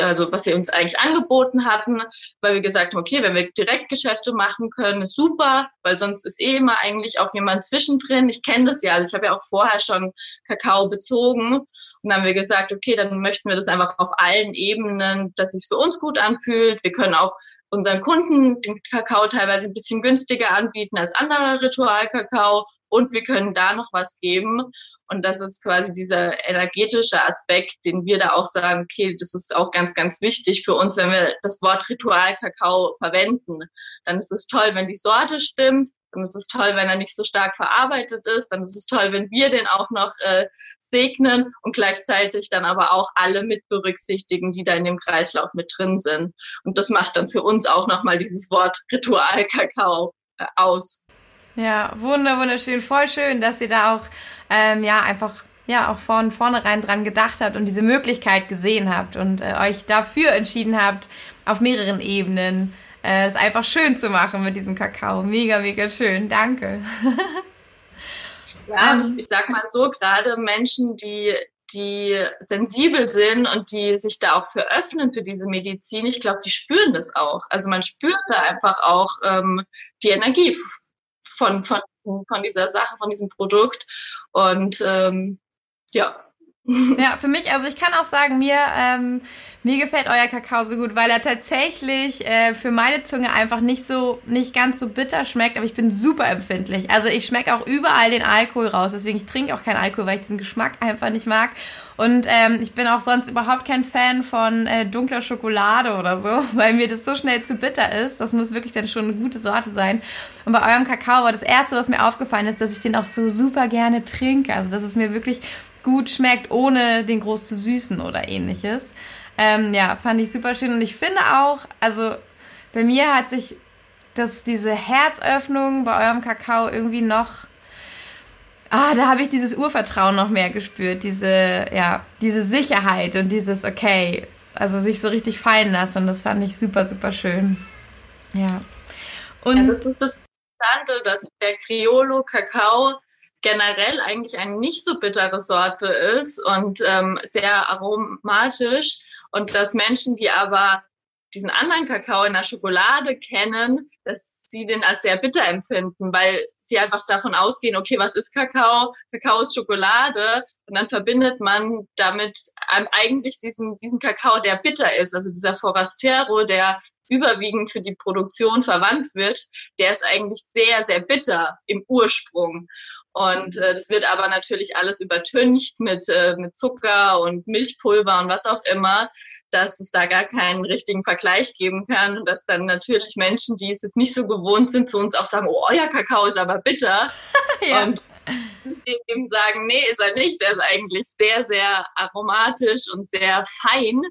S2: also was sie uns eigentlich angeboten hatten, weil wir gesagt haben, okay, wenn wir Direktgeschäfte machen können, ist super, weil sonst ist eh immer eigentlich auch jemand zwischendrin. Ich kenne das ja, also ich habe ja auch vorher schon Kakao bezogen und dann haben wir gesagt, okay, dann möchten wir das einfach auf allen Ebenen, dass es für uns gut anfühlt. Wir können auch unseren Kunden den Kakao teilweise ein bisschen günstiger anbieten als anderer Ritualkakao und wir können da noch was geben. Und das ist quasi dieser energetische Aspekt, den wir da auch sagen, okay, das ist auch ganz, ganz wichtig für uns, wenn wir das Wort Ritualkakao verwenden. Dann ist es toll, wenn die Sorte stimmt, ist es toll, wenn er nicht so stark verarbeitet ist. Dann ist es toll, wenn wir den auch noch äh, segnen und gleichzeitig dann aber auch alle mit berücksichtigen, die da in dem Kreislauf mit drin sind. Und das macht dann für uns auch nochmal dieses Wort Ritualkakao äh, aus.
S1: Ja, wunder, wunderschön. Voll schön, dass ihr da auch ähm, ja einfach ja auch von vornherein dran gedacht habt und diese Möglichkeit gesehen habt und äh, euch dafür entschieden habt, auf mehreren Ebenen äh, es einfach schön zu machen mit diesem Kakao. Mega, mega schön. Danke.
S2: ja, ähm, ich sag mal so, gerade Menschen, die die sensibel sind und die sich da auch für öffnen für diese Medizin, ich glaube, die spüren das auch. Also man spürt da einfach auch ähm, die Energie von, von, von dieser Sache, von diesem Produkt. Und ähm, ja.
S1: Ja, für mich, also ich kann auch sagen, mir, ähm, mir gefällt euer Kakao so gut, weil er tatsächlich äh, für meine Zunge einfach nicht so, nicht ganz so bitter schmeckt, aber ich bin super empfindlich. Also ich schmecke auch überall den Alkohol raus, deswegen ich trinke auch keinen Alkohol, weil ich diesen Geschmack einfach nicht mag. Und ähm, ich bin auch sonst überhaupt kein Fan von äh, dunkler Schokolade oder so, weil mir das so schnell zu bitter ist. Das muss wirklich dann schon eine gute Sorte sein. Und bei eurem Kakao war das Erste, was mir aufgefallen ist, dass ich den auch so super gerne trinke. Also dass es mir wirklich gut schmeckt, ohne den groß zu süßen oder ähnliches. Ähm, ja, fand ich super schön. Und ich finde auch, also bei mir hat sich das, diese Herzöffnung bei eurem Kakao irgendwie noch ah, da habe ich dieses Urvertrauen noch mehr gespürt, diese, ja, diese Sicherheit und dieses, okay, also sich so richtig fallen lassen und das fand ich super, super schön. Ja.
S2: Und ja, das ist das Interessante, dass der Criollo Kakao generell eigentlich eine nicht so bittere Sorte ist und ähm, sehr aromatisch und dass Menschen, die aber diesen anderen Kakao in der Schokolade kennen, dass sie den als sehr bitter empfinden, weil sie einfach davon ausgehen, okay, was ist Kakao? Kakao ist Schokolade und dann verbindet man damit eigentlich diesen, diesen Kakao, der bitter ist, also dieser Forastero, der überwiegend für die Produktion verwandt wird, der ist eigentlich sehr, sehr bitter im Ursprung. Und äh, das wird aber natürlich alles übertüncht mit, äh, mit Zucker und Milchpulver und was auch immer, dass es da gar keinen richtigen Vergleich geben kann und dass dann natürlich Menschen, die es jetzt nicht so gewohnt sind, zu uns auch sagen, oh, euer Kakao ist aber bitter. ja. Und eben sagen, nee, ist er nicht. Er ist eigentlich sehr, sehr aromatisch und sehr fein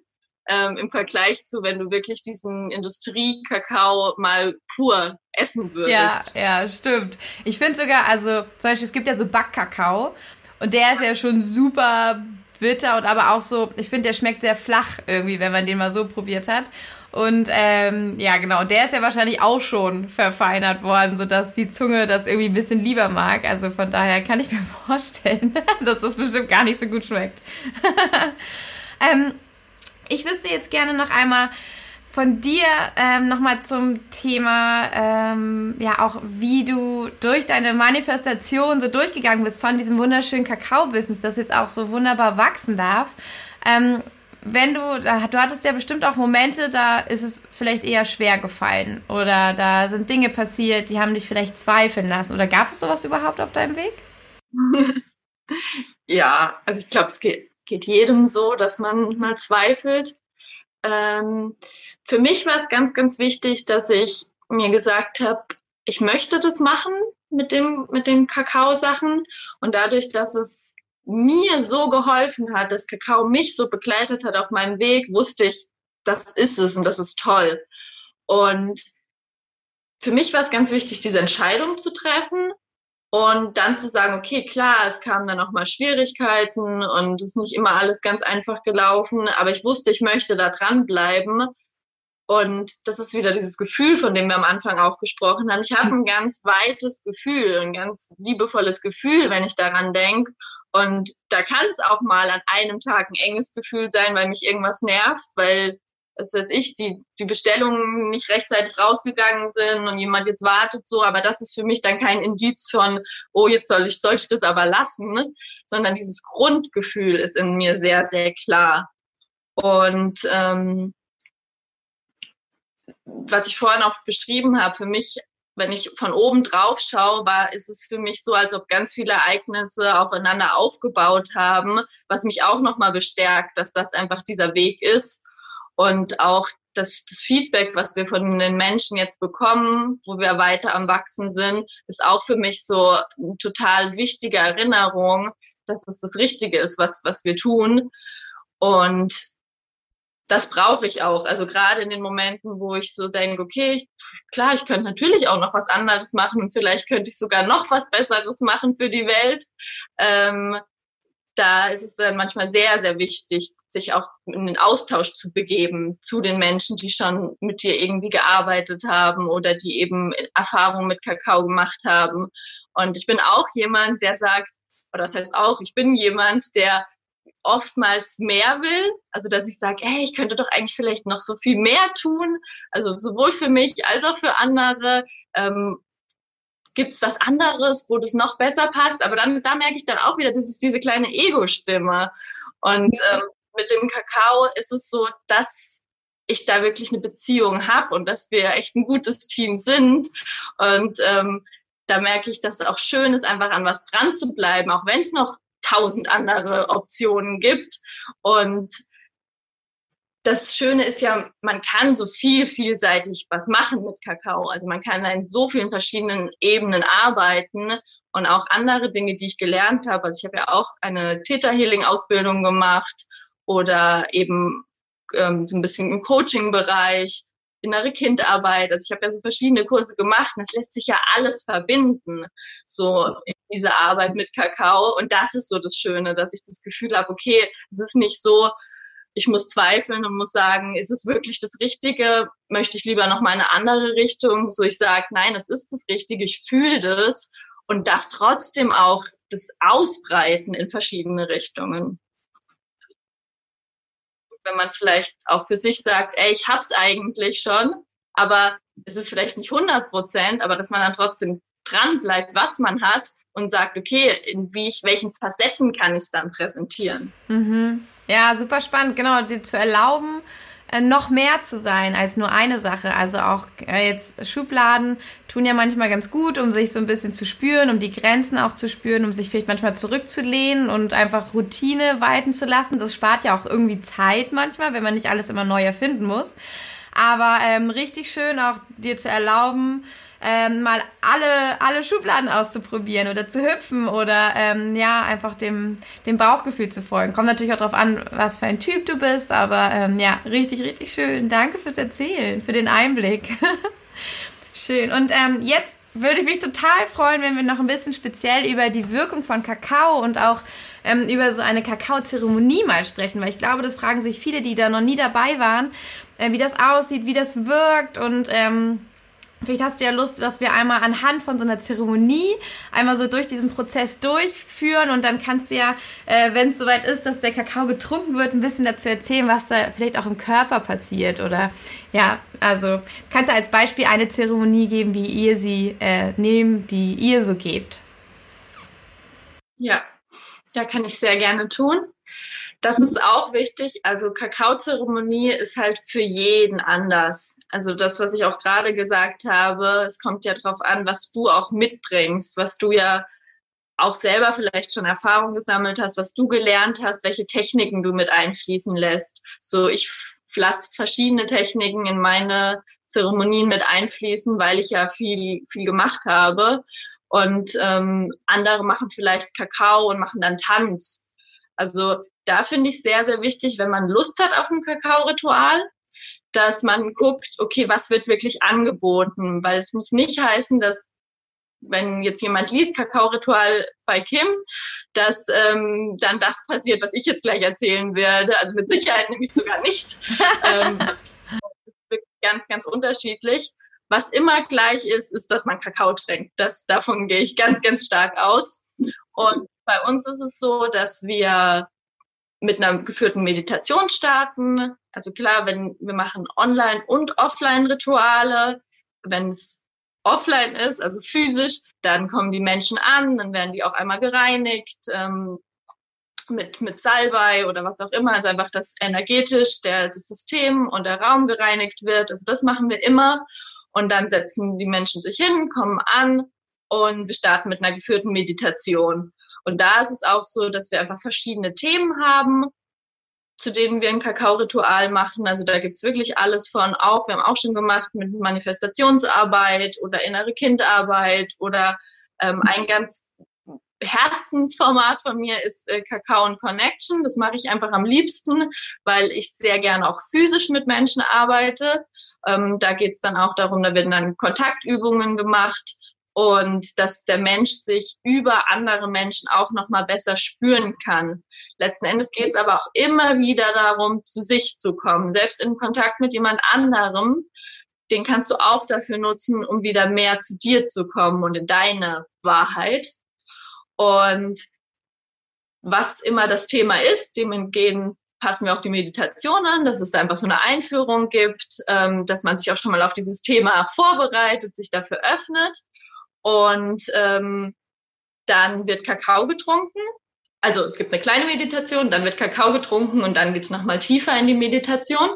S2: ähm, im Vergleich zu, wenn du wirklich diesen Industriekakao mal pur essen würdest.
S1: Ja, ja, stimmt. Ich finde sogar, also zum Beispiel, es gibt ja so Backkakao und der ist ja schon super bitter und aber auch so, ich finde, der schmeckt sehr flach irgendwie, wenn man den mal so probiert hat. Und ähm, ja, genau, der ist ja wahrscheinlich auch schon verfeinert worden, sodass die Zunge das irgendwie ein bisschen lieber mag. Also von daher kann ich mir vorstellen, dass das bestimmt gar nicht so gut schmeckt. ähm, ich wüsste jetzt gerne noch einmal, von dir ähm, nochmal zum Thema, ähm, ja, auch wie du durch deine Manifestation so durchgegangen bist von diesem wunderschönen Kakao-Business, das jetzt auch so wunderbar wachsen darf. Ähm, wenn du, du hattest ja bestimmt auch Momente, da ist es vielleicht eher schwer gefallen oder da sind Dinge passiert, die haben dich vielleicht zweifeln lassen. Oder gab es sowas überhaupt auf deinem Weg?
S2: ja, also ich glaube, es geht, geht jedem so, dass man mal zweifelt. Ähm, für mich war es ganz, ganz wichtig, dass ich mir gesagt habe, ich möchte das machen mit dem, mit den Kakao-Sachen. Und dadurch, dass es mir so geholfen hat, dass Kakao mich so begleitet hat auf meinem Weg, wusste ich, das ist es und das ist toll. Und für mich war es ganz wichtig, diese Entscheidung zu treffen und dann zu sagen, okay, klar, es kamen dann auch mal Schwierigkeiten und es ist nicht immer alles ganz einfach gelaufen, aber ich wusste, ich möchte da dranbleiben und das ist wieder dieses Gefühl, von dem wir am Anfang auch gesprochen haben. Ich habe ein ganz weites Gefühl, ein ganz liebevolles Gefühl, wenn ich daran denke. Und da kann es auch mal an einem Tag ein enges Gefühl sein, weil mich irgendwas nervt, weil, was weiß ich, die, die Bestellungen nicht rechtzeitig rausgegangen sind und jemand jetzt wartet so. Aber das ist für mich dann kein Indiz von, oh, jetzt soll ich, soll ich das aber lassen, ne? sondern dieses Grundgefühl ist in mir sehr, sehr klar. Und ähm, was ich vorhin auch beschrieben habe, für mich, wenn ich von oben drauf schaue, war, ist es für mich so, als ob ganz viele Ereignisse aufeinander aufgebaut haben, was mich auch nochmal bestärkt, dass das einfach dieser Weg ist. Und auch das, das Feedback, was wir von den Menschen jetzt bekommen, wo wir weiter am Wachsen sind, ist auch für mich so eine total wichtige Erinnerung, dass es das Richtige ist, was, was wir tun. Und das brauche ich auch. Also gerade in den Momenten, wo ich so denke, okay, klar, ich könnte natürlich auch noch was anderes machen und vielleicht könnte ich sogar noch was Besseres machen für die Welt. Ähm, da ist es dann manchmal sehr, sehr wichtig, sich auch in den Austausch zu begeben zu den Menschen, die schon mit dir irgendwie gearbeitet haben oder die eben Erfahrungen mit Kakao gemacht haben. Und ich bin auch jemand, der sagt, oder das heißt auch, ich bin jemand, der oftmals mehr will. Also dass ich sage, hey, ich könnte doch eigentlich vielleicht noch so viel mehr tun. Also sowohl für mich als auch für andere. Ähm, gibt es was anderes, wo das noch besser passt. Aber dann, da merke ich dann auch wieder, das ist diese kleine Ego-Stimme. Und ähm, mit dem Kakao ist es so, dass ich da wirklich eine Beziehung habe und dass wir echt ein gutes Team sind. Und ähm, da merke ich, dass es auch schön ist, einfach an was dran zu bleiben, auch wenn es noch tausend andere Optionen gibt. Und das Schöne ist ja, man kann so viel, vielseitig was machen mit Kakao. Also man kann in so vielen verschiedenen Ebenen arbeiten und auch andere Dinge, die ich gelernt habe. Also ich habe ja auch eine Theta Healing Ausbildung gemacht oder eben ähm, so ein bisschen im Coaching-Bereich, innere Kindarbeit. Also ich habe ja so verschiedene Kurse gemacht und es lässt sich ja alles verbinden, so in diese Arbeit mit Kakao. Und das ist so das Schöne, dass ich das Gefühl habe, okay, es ist nicht so, ich muss zweifeln und muss sagen, ist es wirklich das Richtige? Möchte ich lieber noch mal eine andere Richtung? So ich sage, nein, es ist das Richtige, ich fühle das und darf trotzdem auch das ausbreiten in verschiedene Richtungen. Wenn man vielleicht auch für sich sagt, ey, ich hab's eigentlich schon, aber es ist vielleicht nicht 100 Prozent, aber dass man dann trotzdem dran bleibt, was man hat und sagt, okay, in wie ich, welchen Facetten kann ich es dann präsentieren.
S1: Mhm. Ja, super spannend, genau, dir zu erlauben, äh, noch mehr zu sein als nur eine Sache. Also auch äh, jetzt Schubladen tun ja manchmal ganz gut, um sich so ein bisschen zu spüren, um die Grenzen auch zu spüren, um sich vielleicht manchmal zurückzulehnen und einfach Routine walten zu lassen. Das spart ja auch irgendwie Zeit manchmal, wenn man nicht alles immer neu erfinden muss. Aber ähm, richtig schön auch dir zu erlauben, ähm, mal alle, alle Schubladen auszuprobieren oder zu hüpfen oder ähm, ja, einfach dem, dem Bauchgefühl zu folgen. Kommt natürlich auch darauf an, was für ein Typ du bist, aber ähm, ja, richtig, richtig schön. Danke fürs Erzählen, für den Einblick. schön. Und ähm, jetzt würde ich mich total freuen, wenn wir noch ein bisschen speziell über die Wirkung von Kakao und auch ähm, über so eine Kakaozeremonie mal sprechen, weil ich glaube, das fragen sich viele, die da noch nie dabei waren, äh, wie das aussieht, wie das wirkt und ähm, Vielleicht hast du ja Lust, dass wir einmal anhand von so einer Zeremonie einmal so durch diesen Prozess durchführen und dann kannst du ja, äh, wenn es soweit ist, dass der Kakao getrunken wird, ein bisschen dazu erzählen, was da vielleicht auch im Körper passiert oder ja, also kannst du als Beispiel eine Zeremonie geben, wie ihr sie äh, nehmt, die ihr so gebt.
S2: Ja, ja, kann ich sehr gerne tun. Das ist auch wichtig. Also Kakaozeremonie ist halt für jeden anders. Also das, was ich auch gerade gesagt habe, es kommt ja darauf an, was du auch mitbringst, was du ja auch selber vielleicht schon Erfahrung gesammelt hast, was du gelernt hast, welche Techniken du mit einfließen lässt. So, ich lasse verschiedene Techniken in meine Zeremonien mit einfließen, weil ich ja viel, viel gemacht habe. Und ähm, andere machen vielleicht Kakao und machen dann Tanz. Also da finde ich sehr, sehr wichtig, wenn man Lust hat auf ein Kakao-Ritual, dass man guckt, okay, was wird wirklich angeboten? Weil es muss nicht heißen, dass wenn jetzt jemand liest, Kakao-Ritual bei Kim, dass ähm, dann das passiert, was ich jetzt gleich erzählen werde. Also mit Sicherheit nämlich sogar nicht. ähm, ganz, ganz unterschiedlich. Was immer gleich ist, ist, dass man Kakao trinkt. Das, davon gehe ich ganz, ganz stark aus. Und bei uns ist es so, dass wir mit einer geführten Meditation starten. Also klar, wenn wir machen Online- und Offline-Rituale, wenn es offline ist, also physisch, dann kommen die Menschen an, dann werden die auch einmal gereinigt. Ähm, mit, mit Salbei oder was auch immer, also einfach, dass energetisch der, das System und der Raum gereinigt wird. Also das machen wir immer. Und dann setzen die Menschen sich hin, kommen an und wir starten mit einer geführten Meditation. Und da ist es auch so, dass wir einfach verschiedene Themen haben, zu denen wir ein Kakao-Ritual machen. Also da gibt's wirklich alles von auch, wir haben auch schon gemacht mit Manifestationsarbeit oder innere Kindarbeit oder ähm, ein ganz Herzensformat von mir ist äh, Kakao und Connection. Das mache ich einfach am liebsten, weil ich sehr gerne auch physisch mit Menschen arbeite. Ähm, da geht's dann auch darum, da werden dann Kontaktübungen gemacht und dass der Mensch sich über andere Menschen auch noch mal besser spüren kann. Letzten Endes geht es aber auch immer wieder darum, zu sich zu kommen. Selbst in Kontakt mit jemand anderem, den kannst du auch dafür nutzen, um wieder mehr zu dir zu kommen und in deine Wahrheit. Und was immer das Thema ist, dem entgehen passen wir auch die Meditation an, dass es da einfach so eine Einführung gibt, ähm, dass man sich auch schon mal auf dieses Thema vorbereitet, sich dafür öffnet. Und ähm, dann wird Kakao getrunken. Also es gibt eine kleine Meditation, dann wird Kakao getrunken und dann geht's nochmal tiefer in die Meditation.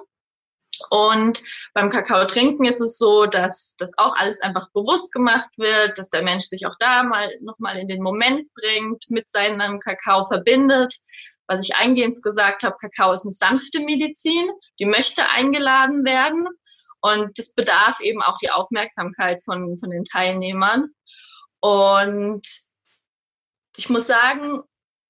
S2: Und beim Kakao trinken ist es so, dass das auch alles einfach bewusst gemacht wird, dass der Mensch sich auch da mal nochmal in den Moment bringt, mit seinem Kakao verbindet. Was ich eingehend gesagt habe, Kakao ist eine sanfte Medizin, die möchte eingeladen werden. Und das bedarf eben auch die Aufmerksamkeit von, von den Teilnehmern. Und ich muss sagen,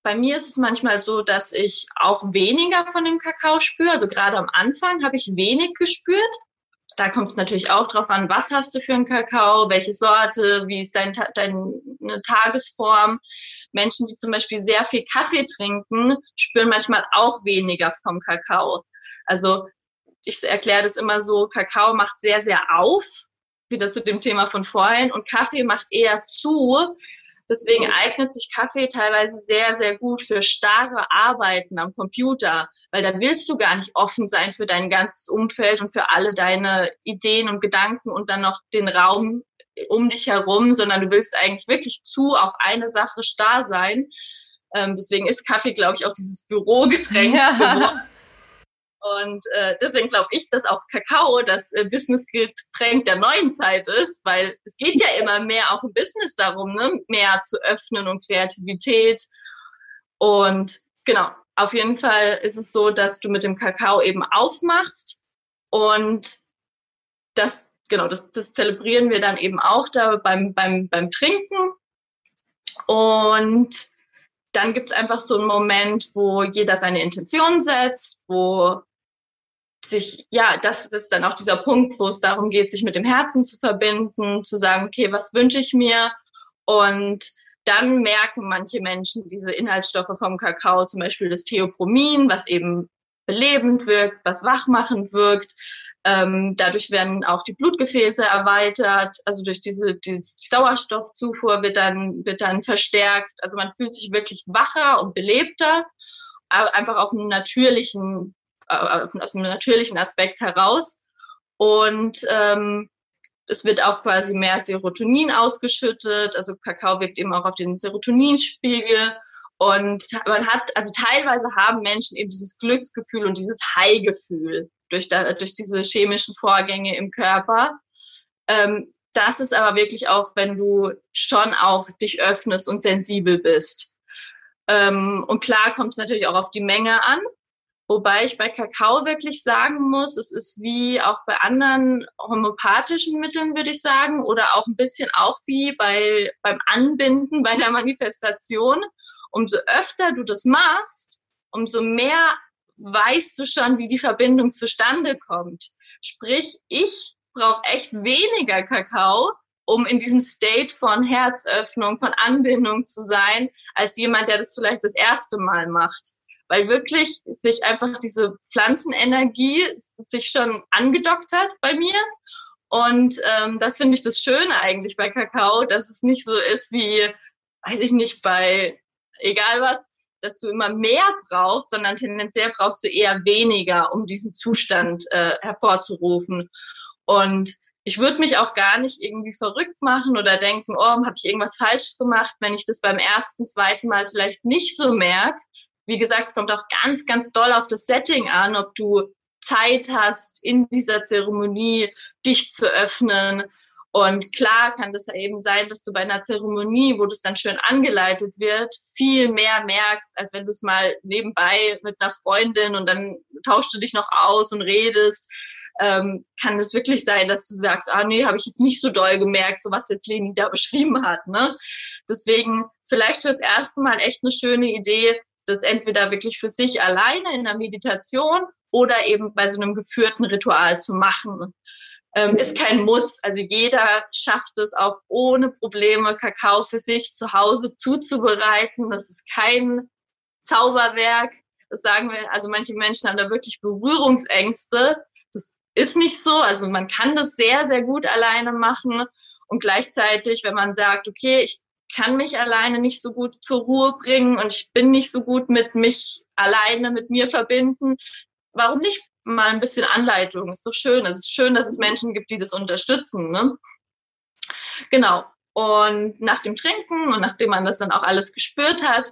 S2: bei mir ist es manchmal so, dass ich auch weniger von dem Kakao spüre. Also gerade am Anfang habe ich wenig gespürt. Da kommt es natürlich auch drauf an, was hast du für einen Kakao, welche Sorte, wie ist dein, deine Tagesform. Menschen, die zum Beispiel sehr viel Kaffee trinken, spüren manchmal auch weniger vom Kakao. Also ich erkläre das immer so, Kakao macht sehr, sehr auf, wieder zu dem Thema von vorhin, und Kaffee macht eher zu. Deswegen eignet sich Kaffee teilweise sehr, sehr gut für starre Arbeiten am Computer, weil da willst du gar nicht offen sein für dein ganzes Umfeld und für alle deine Ideen und Gedanken und dann noch den Raum um dich herum, sondern du willst eigentlich wirklich zu auf eine Sache starr sein. Ähm, deswegen ist Kaffee, glaube ich, auch dieses Bürogetränk ja. Und äh, deswegen glaube ich, dass auch Kakao das äh, Businessgetränk der neuen Zeit ist, weil es geht ja immer mehr auch im Business darum, ne? mehr zu öffnen und Kreativität. Und genau, auf jeden Fall ist es so, dass du mit dem Kakao eben aufmachst und das, genau, das, das zelebrieren wir dann eben auch da beim, beim, beim Trinken. Und dann gibt's einfach so einen Moment, wo jeder seine Intention setzt, wo sich, ja, das ist dann auch dieser Punkt, wo es darum geht, sich mit dem Herzen zu verbinden, zu sagen, okay, was wünsche ich mir? Und dann merken manche Menschen diese Inhaltsstoffe vom Kakao, zum Beispiel das Theopromin, was eben belebend wirkt, was wachmachend wirkt. Ähm, dadurch werden auch die Blutgefäße erweitert, also durch diese die Sauerstoffzufuhr wird dann wird dann verstärkt. Also man fühlt sich wirklich wacher und belebter, einfach auf einem natürlichen aus einem natürlichen Aspekt heraus. Und ähm, es wird auch quasi mehr Serotonin ausgeschüttet. Also Kakao wirkt eben auch auf den Serotoninspiegel. Und man hat, also teilweise haben Menschen eben dieses Glücksgefühl und dieses High-Gefühl durch, durch diese chemischen Vorgänge im Körper. Ähm, das ist aber wirklich auch, wenn du schon auch dich öffnest und sensibel bist. Ähm, und klar kommt es natürlich auch auf die Menge an. Wobei ich bei Kakao wirklich sagen muss, es ist wie auch bei anderen homöopathischen Mitteln, würde ich sagen, oder auch ein bisschen auch wie bei, beim Anbinden, bei der Manifestation. Umso öfter du das machst, umso mehr weißt du schon, wie die Verbindung zustande kommt. Sprich, ich brauche echt weniger Kakao, um in diesem State von Herzöffnung, von Anbindung zu sein, als jemand, der das vielleicht das erste Mal macht weil wirklich sich einfach diese Pflanzenenergie sich schon angedockt hat bei mir. Und ähm, das finde ich das Schöne eigentlich bei Kakao, dass es nicht so ist wie, weiß ich nicht, bei egal was, dass du immer mehr brauchst, sondern tendenziell brauchst du eher weniger, um diesen Zustand äh, hervorzurufen. Und ich würde mich auch gar nicht irgendwie verrückt machen oder denken, oh, habe ich irgendwas falsch gemacht, wenn ich das beim ersten, zweiten Mal vielleicht nicht so merke, wie gesagt, es kommt auch ganz, ganz doll auf das Setting an, ob du Zeit hast, in dieser Zeremonie dich zu öffnen. Und klar kann das ja eben sein, dass du bei einer Zeremonie, wo das dann schön angeleitet wird, viel mehr merkst, als wenn du es mal nebenbei mit einer Freundin und dann tauschst du dich noch aus und redest. Ähm, kann es wirklich sein, dass du sagst, ah nee, habe ich jetzt nicht so doll gemerkt, so was jetzt Leni da beschrieben hat. Ne? Deswegen vielleicht fürs erste Mal echt eine schöne Idee, das entweder wirklich für sich alleine in der Meditation oder eben bei so einem geführten Ritual zu machen. Ähm, ist kein Muss. Also jeder schafft es auch ohne Probleme, Kakao für sich zu Hause zuzubereiten. Das ist kein Zauberwerk. Das sagen wir, also manche Menschen haben da wirklich Berührungsängste. Das ist nicht so. Also man kann das sehr, sehr gut alleine machen. Und gleichzeitig, wenn man sagt, okay, ich kann mich alleine nicht so gut zur Ruhe bringen und ich bin nicht so gut mit mich alleine mit mir verbinden. Warum nicht mal ein bisschen Anleitung? Ist doch schön. Es ist schön, dass es Menschen gibt, die das unterstützen. Ne? Genau. Und nach dem Trinken und nachdem man das dann auch alles gespürt hat,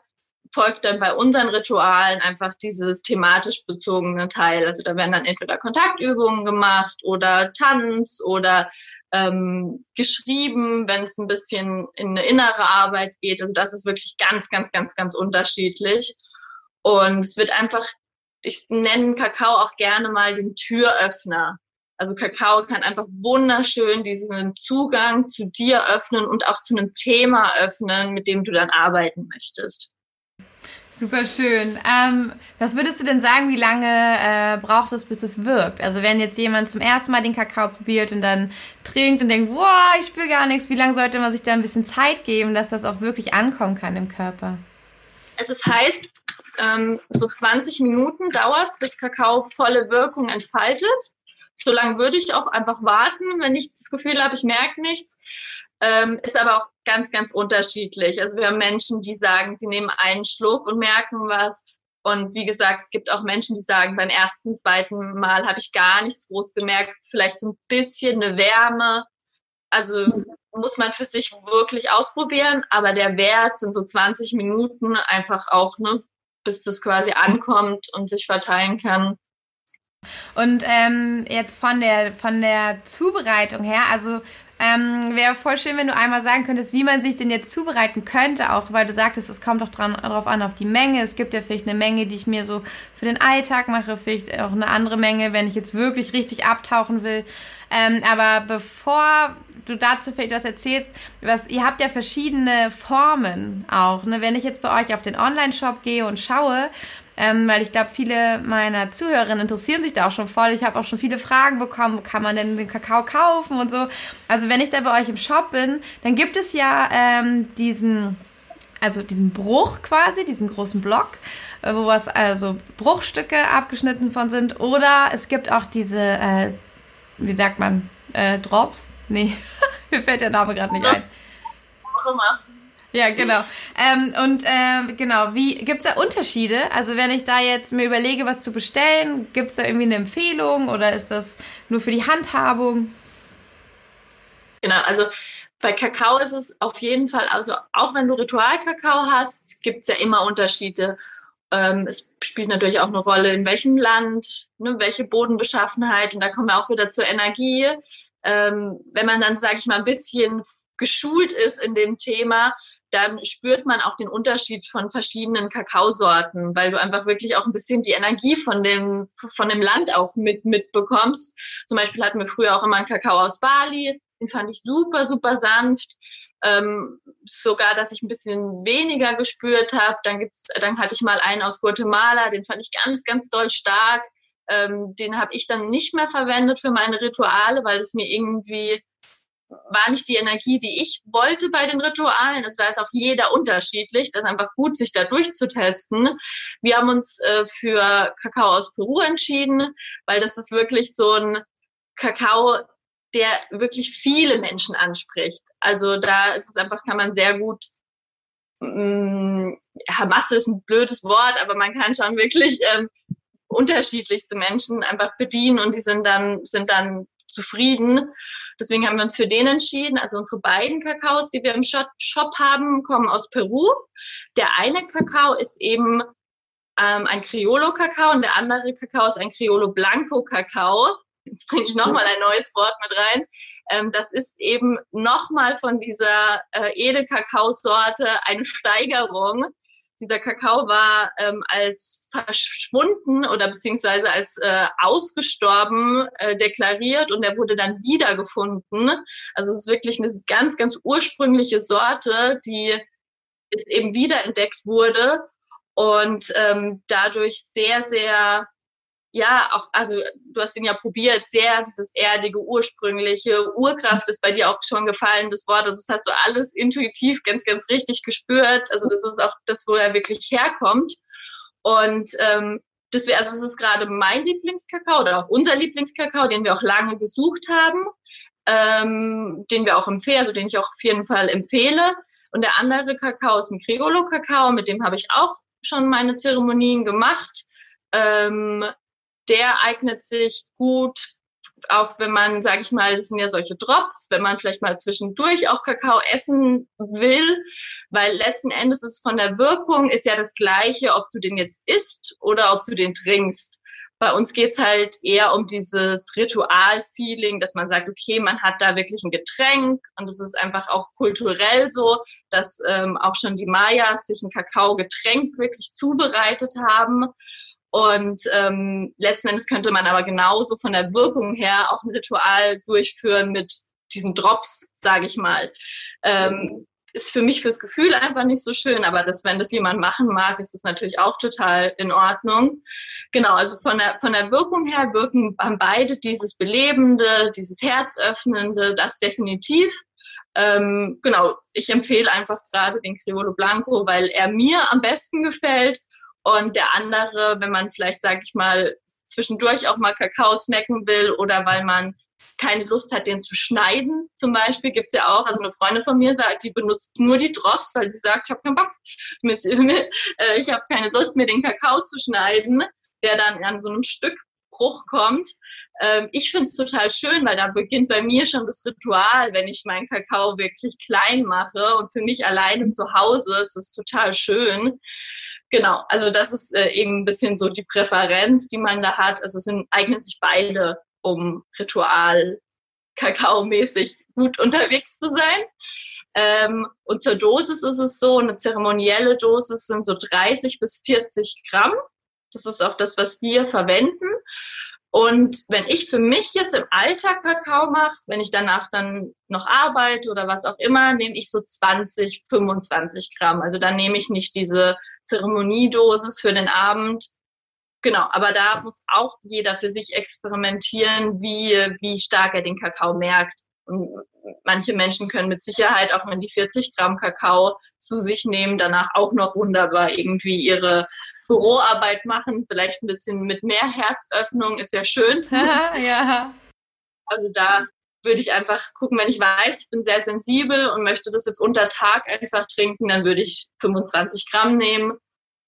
S2: folgt dann bei unseren Ritualen einfach dieses thematisch bezogene Teil. Also da werden dann entweder Kontaktübungen gemacht oder Tanz oder ähm, geschrieben, wenn es ein bisschen in eine innere Arbeit geht. Also das ist wirklich ganz, ganz, ganz, ganz unterschiedlich. Und es wird einfach, ich nenne Kakao auch gerne mal den Türöffner. Also Kakao kann einfach wunderschön diesen Zugang zu dir öffnen und auch zu einem Thema öffnen, mit dem du dann arbeiten möchtest.
S1: Super schön. Ähm, was würdest du denn sagen, wie lange äh, braucht es, bis es wirkt? Also wenn jetzt jemand zum ersten Mal den Kakao probiert und dann trinkt und denkt, wow, ich spüre gar nichts, wie lange sollte man sich da ein bisschen Zeit geben, dass das auch wirklich ankommen kann im Körper?
S2: Es ist heißt, ähm, so 20 Minuten dauert bis Kakao volle Wirkung entfaltet. So lange würde ich auch einfach warten, wenn ich das Gefühl habe, ich merke nichts. Ähm, ist aber auch ganz, ganz unterschiedlich. Also wir haben Menschen, die sagen, sie nehmen einen Schluck und merken was. Und wie gesagt, es gibt auch Menschen, die sagen, beim ersten, zweiten Mal habe ich gar nichts groß gemerkt, vielleicht so ein bisschen eine Wärme. Also muss man für sich wirklich ausprobieren, aber der Wert sind so 20 Minuten einfach auch, ne, bis das quasi ankommt und sich verteilen kann.
S1: Und ähm, jetzt von der von der Zubereitung her, also ähm, Wäre voll schön, wenn du einmal sagen könntest, wie man sich denn jetzt zubereiten könnte, auch weil du sagtest, es kommt doch dran, darauf an, auf die Menge. Es gibt ja vielleicht eine Menge, die ich mir so für den Alltag mache, vielleicht auch eine andere Menge, wenn ich jetzt wirklich richtig abtauchen will. Ähm, aber bevor du dazu vielleicht was erzählst, was, ihr habt ja verschiedene Formen auch. Ne? Wenn ich jetzt bei euch auf den Online-Shop gehe und schaue, ähm, weil ich glaube, viele meiner Zuhörerinnen interessieren sich da auch schon voll. Ich habe auch schon viele Fragen bekommen, wo kann man denn den Kakao kaufen und so. Also wenn ich da bei euch im Shop bin, dann gibt es ja ähm, diesen, also diesen Bruch quasi, diesen großen Block, äh, wo was also Bruchstücke abgeschnitten von sind. Oder es gibt auch diese, äh, wie sagt man, äh, Drops? Nee, mir fällt der Name gerade nicht ein. Ja, genau. Ähm, und äh, genau, wie gibt es da Unterschiede? Also wenn ich da jetzt mir überlege, was zu bestellen, gibt es da irgendwie eine Empfehlung oder ist das nur für die Handhabung?
S2: Genau, also bei Kakao ist es auf jeden Fall, also auch wenn du Ritualkakao hast, gibt es ja immer Unterschiede. Ähm, es spielt natürlich auch eine Rolle, in welchem Land, ne, welche Bodenbeschaffenheit. Und da kommen wir auch wieder zur Energie. Ähm, wenn man dann, sage ich mal, ein bisschen geschult ist in dem Thema, dann spürt man auch den Unterschied von verschiedenen Kakaosorten, weil du einfach wirklich auch ein bisschen die Energie von dem, von dem Land auch mit, mitbekommst. Zum Beispiel hatten wir früher auch immer einen Kakao aus Bali, den fand ich super, super sanft. Ähm, sogar, dass ich ein bisschen weniger gespürt habe. Dann dann hatte ich mal einen aus Guatemala, den fand ich ganz, ganz doll stark. Ähm, den habe ich dann nicht mehr verwendet für meine Rituale, weil es mir irgendwie war nicht die Energie, die ich wollte bei den Ritualen. Es war es auch jeder unterschiedlich. Das ist einfach gut, sich da durchzutesten. Wir haben uns äh, für Kakao aus Peru entschieden, weil das ist wirklich so ein Kakao, der wirklich viele Menschen anspricht. Also da ist es einfach, kann man sehr gut mm, ja, ist ein blödes Wort, aber man kann schon wirklich ähm, unterschiedlichste Menschen einfach bedienen und die sind dann, sind dann zufrieden. Deswegen haben wir uns für den entschieden. Also unsere beiden Kakaos, die wir im Shop haben, kommen aus Peru. Der eine Kakao ist eben ähm, ein Criollo-Kakao und der andere Kakao ist ein Criollo Blanco-Kakao. Jetzt bringe ich nochmal ein neues Wort mit rein. Ähm, das ist eben nochmal von dieser äh, Edelkakaosorte eine Steigerung. Dieser Kakao war ähm, als verschwunden oder beziehungsweise als äh, ausgestorben äh, deklariert und er wurde dann wiedergefunden. Also es ist wirklich eine ganz, ganz ursprüngliche Sorte, die jetzt eben wiederentdeckt wurde und ähm, dadurch sehr, sehr, ja, auch, also du hast ihn ja probiert, sehr dieses erdige, ursprüngliche, Urkraft ist bei dir auch schon gefallen, das Wort, also das hast du alles intuitiv ganz, ganz richtig gespürt, also das ist auch das, wo er wirklich herkommt und ähm, das wäre, also es ist gerade mein Lieblingskakao oder auch unser Lieblingskakao, den wir auch lange gesucht haben, ähm, den wir auch empfehlen, also den ich auch auf jeden Fall empfehle. Und der andere Kakao ist ein Criollo-Kakao, mit dem habe ich auch schon meine Zeremonien gemacht. Ähm, der eignet sich gut, auch wenn man, sage ich mal, das sind ja solche Drops, wenn man vielleicht mal zwischendurch auch Kakao essen will, weil letzten Endes ist von der Wirkung ist ja das gleiche, ob du den jetzt isst oder ob du den trinkst. Bei uns geht's halt eher um dieses Ritual-Feeling, dass man sagt, okay, man hat da wirklich ein Getränk und es ist einfach auch kulturell so, dass ähm, auch schon die Mayas sich ein Kakao-Getränk wirklich zubereitet haben. Und ähm, letzten Endes könnte man aber genauso von der Wirkung her auch ein Ritual durchführen mit diesen Drops, sage ich mal. Ähm, ist für mich fürs Gefühl einfach nicht so schön, aber das, wenn das jemand machen mag, ist das natürlich auch total in Ordnung. Genau, also von der, von der Wirkung her wirken haben beide dieses Belebende, dieses Herzöffnende, das definitiv. Ähm, genau, ich empfehle einfach gerade den Criollo Blanco, weil er mir am besten gefällt. Und der andere, wenn man vielleicht, sag ich mal, zwischendurch auch mal Kakao snacken will oder weil man keine Lust hat, den zu schneiden, zum Beispiel, gibt's ja auch. Also eine Freundin von mir sagt, die benutzt nur die Drops, weil sie sagt, ich habe keinen Bock. Äh, ich habe keine Lust, mir den Kakao zu schneiden, der dann an so einem Stückbruch kommt. Ähm, ich finde es total schön, weil da beginnt bei mir schon das Ritual, wenn ich meinen Kakao wirklich klein mache und für mich alleine zu Hause ist es total schön. Genau, also das ist äh, eben ein bisschen so die Präferenz, die man da hat. Also es sind, eignen sich beide um Ritual Kakao-mäßig gut unterwegs zu sein. Ähm, und zur Dosis ist es so, eine zeremonielle Dosis sind so 30 bis 40 Gramm. Das ist auch das, was wir verwenden. Und wenn ich für mich jetzt im Alltag Kakao mache, wenn ich danach dann noch arbeite oder was auch immer, nehme ich so 20, 25 Gramm. Also dann nehme ich nicht diese Zeremoniedosis für den Abend, Genau, aber da muss auch jeder für sich experimentieren, wie, wie stark er den Kakao merkt. Manche Menschen können mit Sicherheit, auch wenn die 40 Gramm Kakao zu sich nehmen, danach auch noch wunderbar irgendwie ihre Büroarbeit machen. Vielleicht ein bisschen mit mehr Herzöffnung ist ja schön. ja. Also da würde ich einfach gucken, wenn ich weiß, ich bin sehr sensibel und möchte das jetzt unter Tag einfach trinken, dann würde ich 25 Gramm nehmen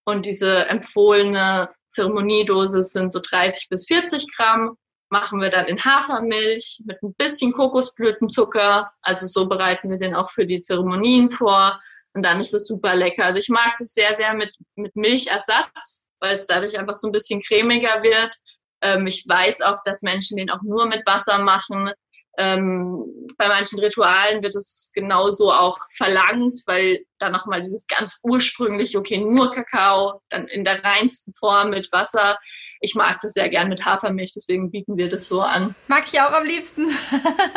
S2: und diese empfohlene Zeremoniedosis sind so 30 bis 40 Gramm. Machen wir dann in Hafermilch mit ein bisschen Kokosblütenzucker. Also so bereiten wir den auch für die Zeremonien vor. Und dann ist es super lecker. Also ich mag das sehr, sehr mit, mit Milchersatz, weil es dadurch einfach so ein bisschen cremiger wird. Ähm, ich weiß auch, dass Menschen den auch nur mit Wasser machen. Ähm, bei manchen Ritualen wird es genauso auch verlangt, weil dann nochmal dieses ganz ursprüngliche, okay, nur Kakao, dann in der reinsten Form mit Wasser. Ich mag das sehr gern mit Hafermilch, deswegen bieten wir das so an.
S1: Mag ich auch am liebsten.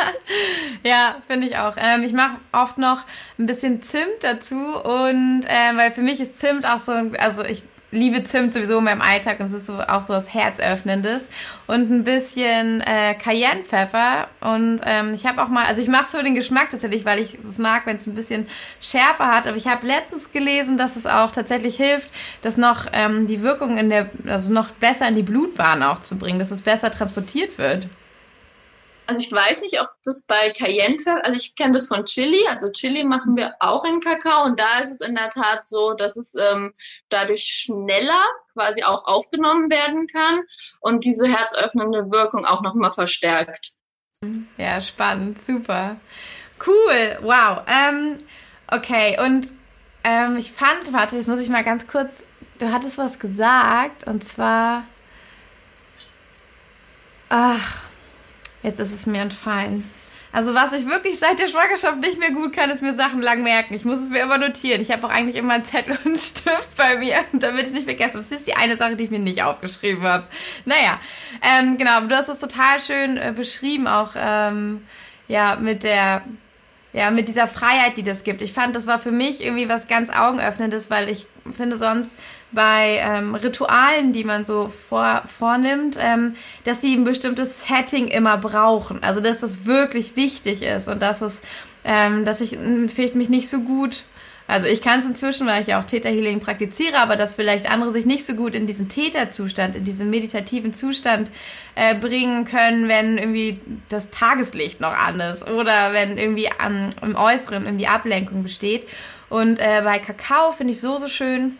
S1: ja, finde ich auch. Ähm, ich mache oft noch ein bisschen Zimt dazu und äh, weil für mich ist Zimt auch so, also ich liebe Zimt sowieso in meinem Alltag und es ist so, auch so was Herzöffnendes. Und ein bisschen äh, Cayennepfeffer. Und ähm, ich habe auch mal, also ich mache es für den Geschmack tatsächlich, weil ich es mag, wenn es ein bisschen schärfer hat. Aber ich habe letztens gelesen, dass es auch tatsächlich hilft, das noch ähm, die Wirkung in der, also noch besser in die Blutbahn auch zu bringen, dass es besser transportiert wird.
S2: Also ich weiß nicht, ob das bei Cayenne, also ich kenne das von Chili, also Chili machen wir auch in Kakao und da ist es in der Tat so, dass es ähm, dadurch schneller quasi auch aufgenommen werden kann und diese herzöffnende Wirkung auch nochmal verstärkt.
S1: Ja, spannend, super. Cool, wow. Ähm, okay, und ähm, ich fand, warte, jetzt muss ich mal ganz kurz du hattest was gesagt und zwar, ach, jetzt ist es mir entfallen. Also was ich wirklich seit der Schwangerschaft nicht mehr gut kann, ist mir Sachen lang merken. Ich muss es mir immer notieren. Ich habe auch eigentlich immer einen Zettel und einen Stift bei mir, damit ich es nicht vergesse. Das ist die eine Sache, die ich mir nicht aufgeschrieben habe. Naja, ähm, genau, du hast es total schön äh, beschrieben, auch ähm, ja mit der ja, mit dieser Freiheit, die das gibt. Ich fand, das war für mich irgendwie was ganz Augenöffnendes, weil ich finde sonst bei ähm, Ritualen, die man so vor, vornimmt, ähm, dass sie ein bestimmtes Setting immer brauchen. Also, dass das wirklich wichtig ist und dass es, ähm, dass ich vielleicht mich nicht so gut also ich kann es inzwischen, weil ich ja auch Theta Healing praktiziere, aber dass vielleicht andere sich nicht so gut in diesen Theta-Zustand, in diesen meditativen Zustand äh, bringen können, wenn irgendwie das Tageslicht noch an ist oder wenn irgendwie am, im Äußeren irgendwie Ablenkung besteht. Und äh, bei Kakao finde ich so, so schön,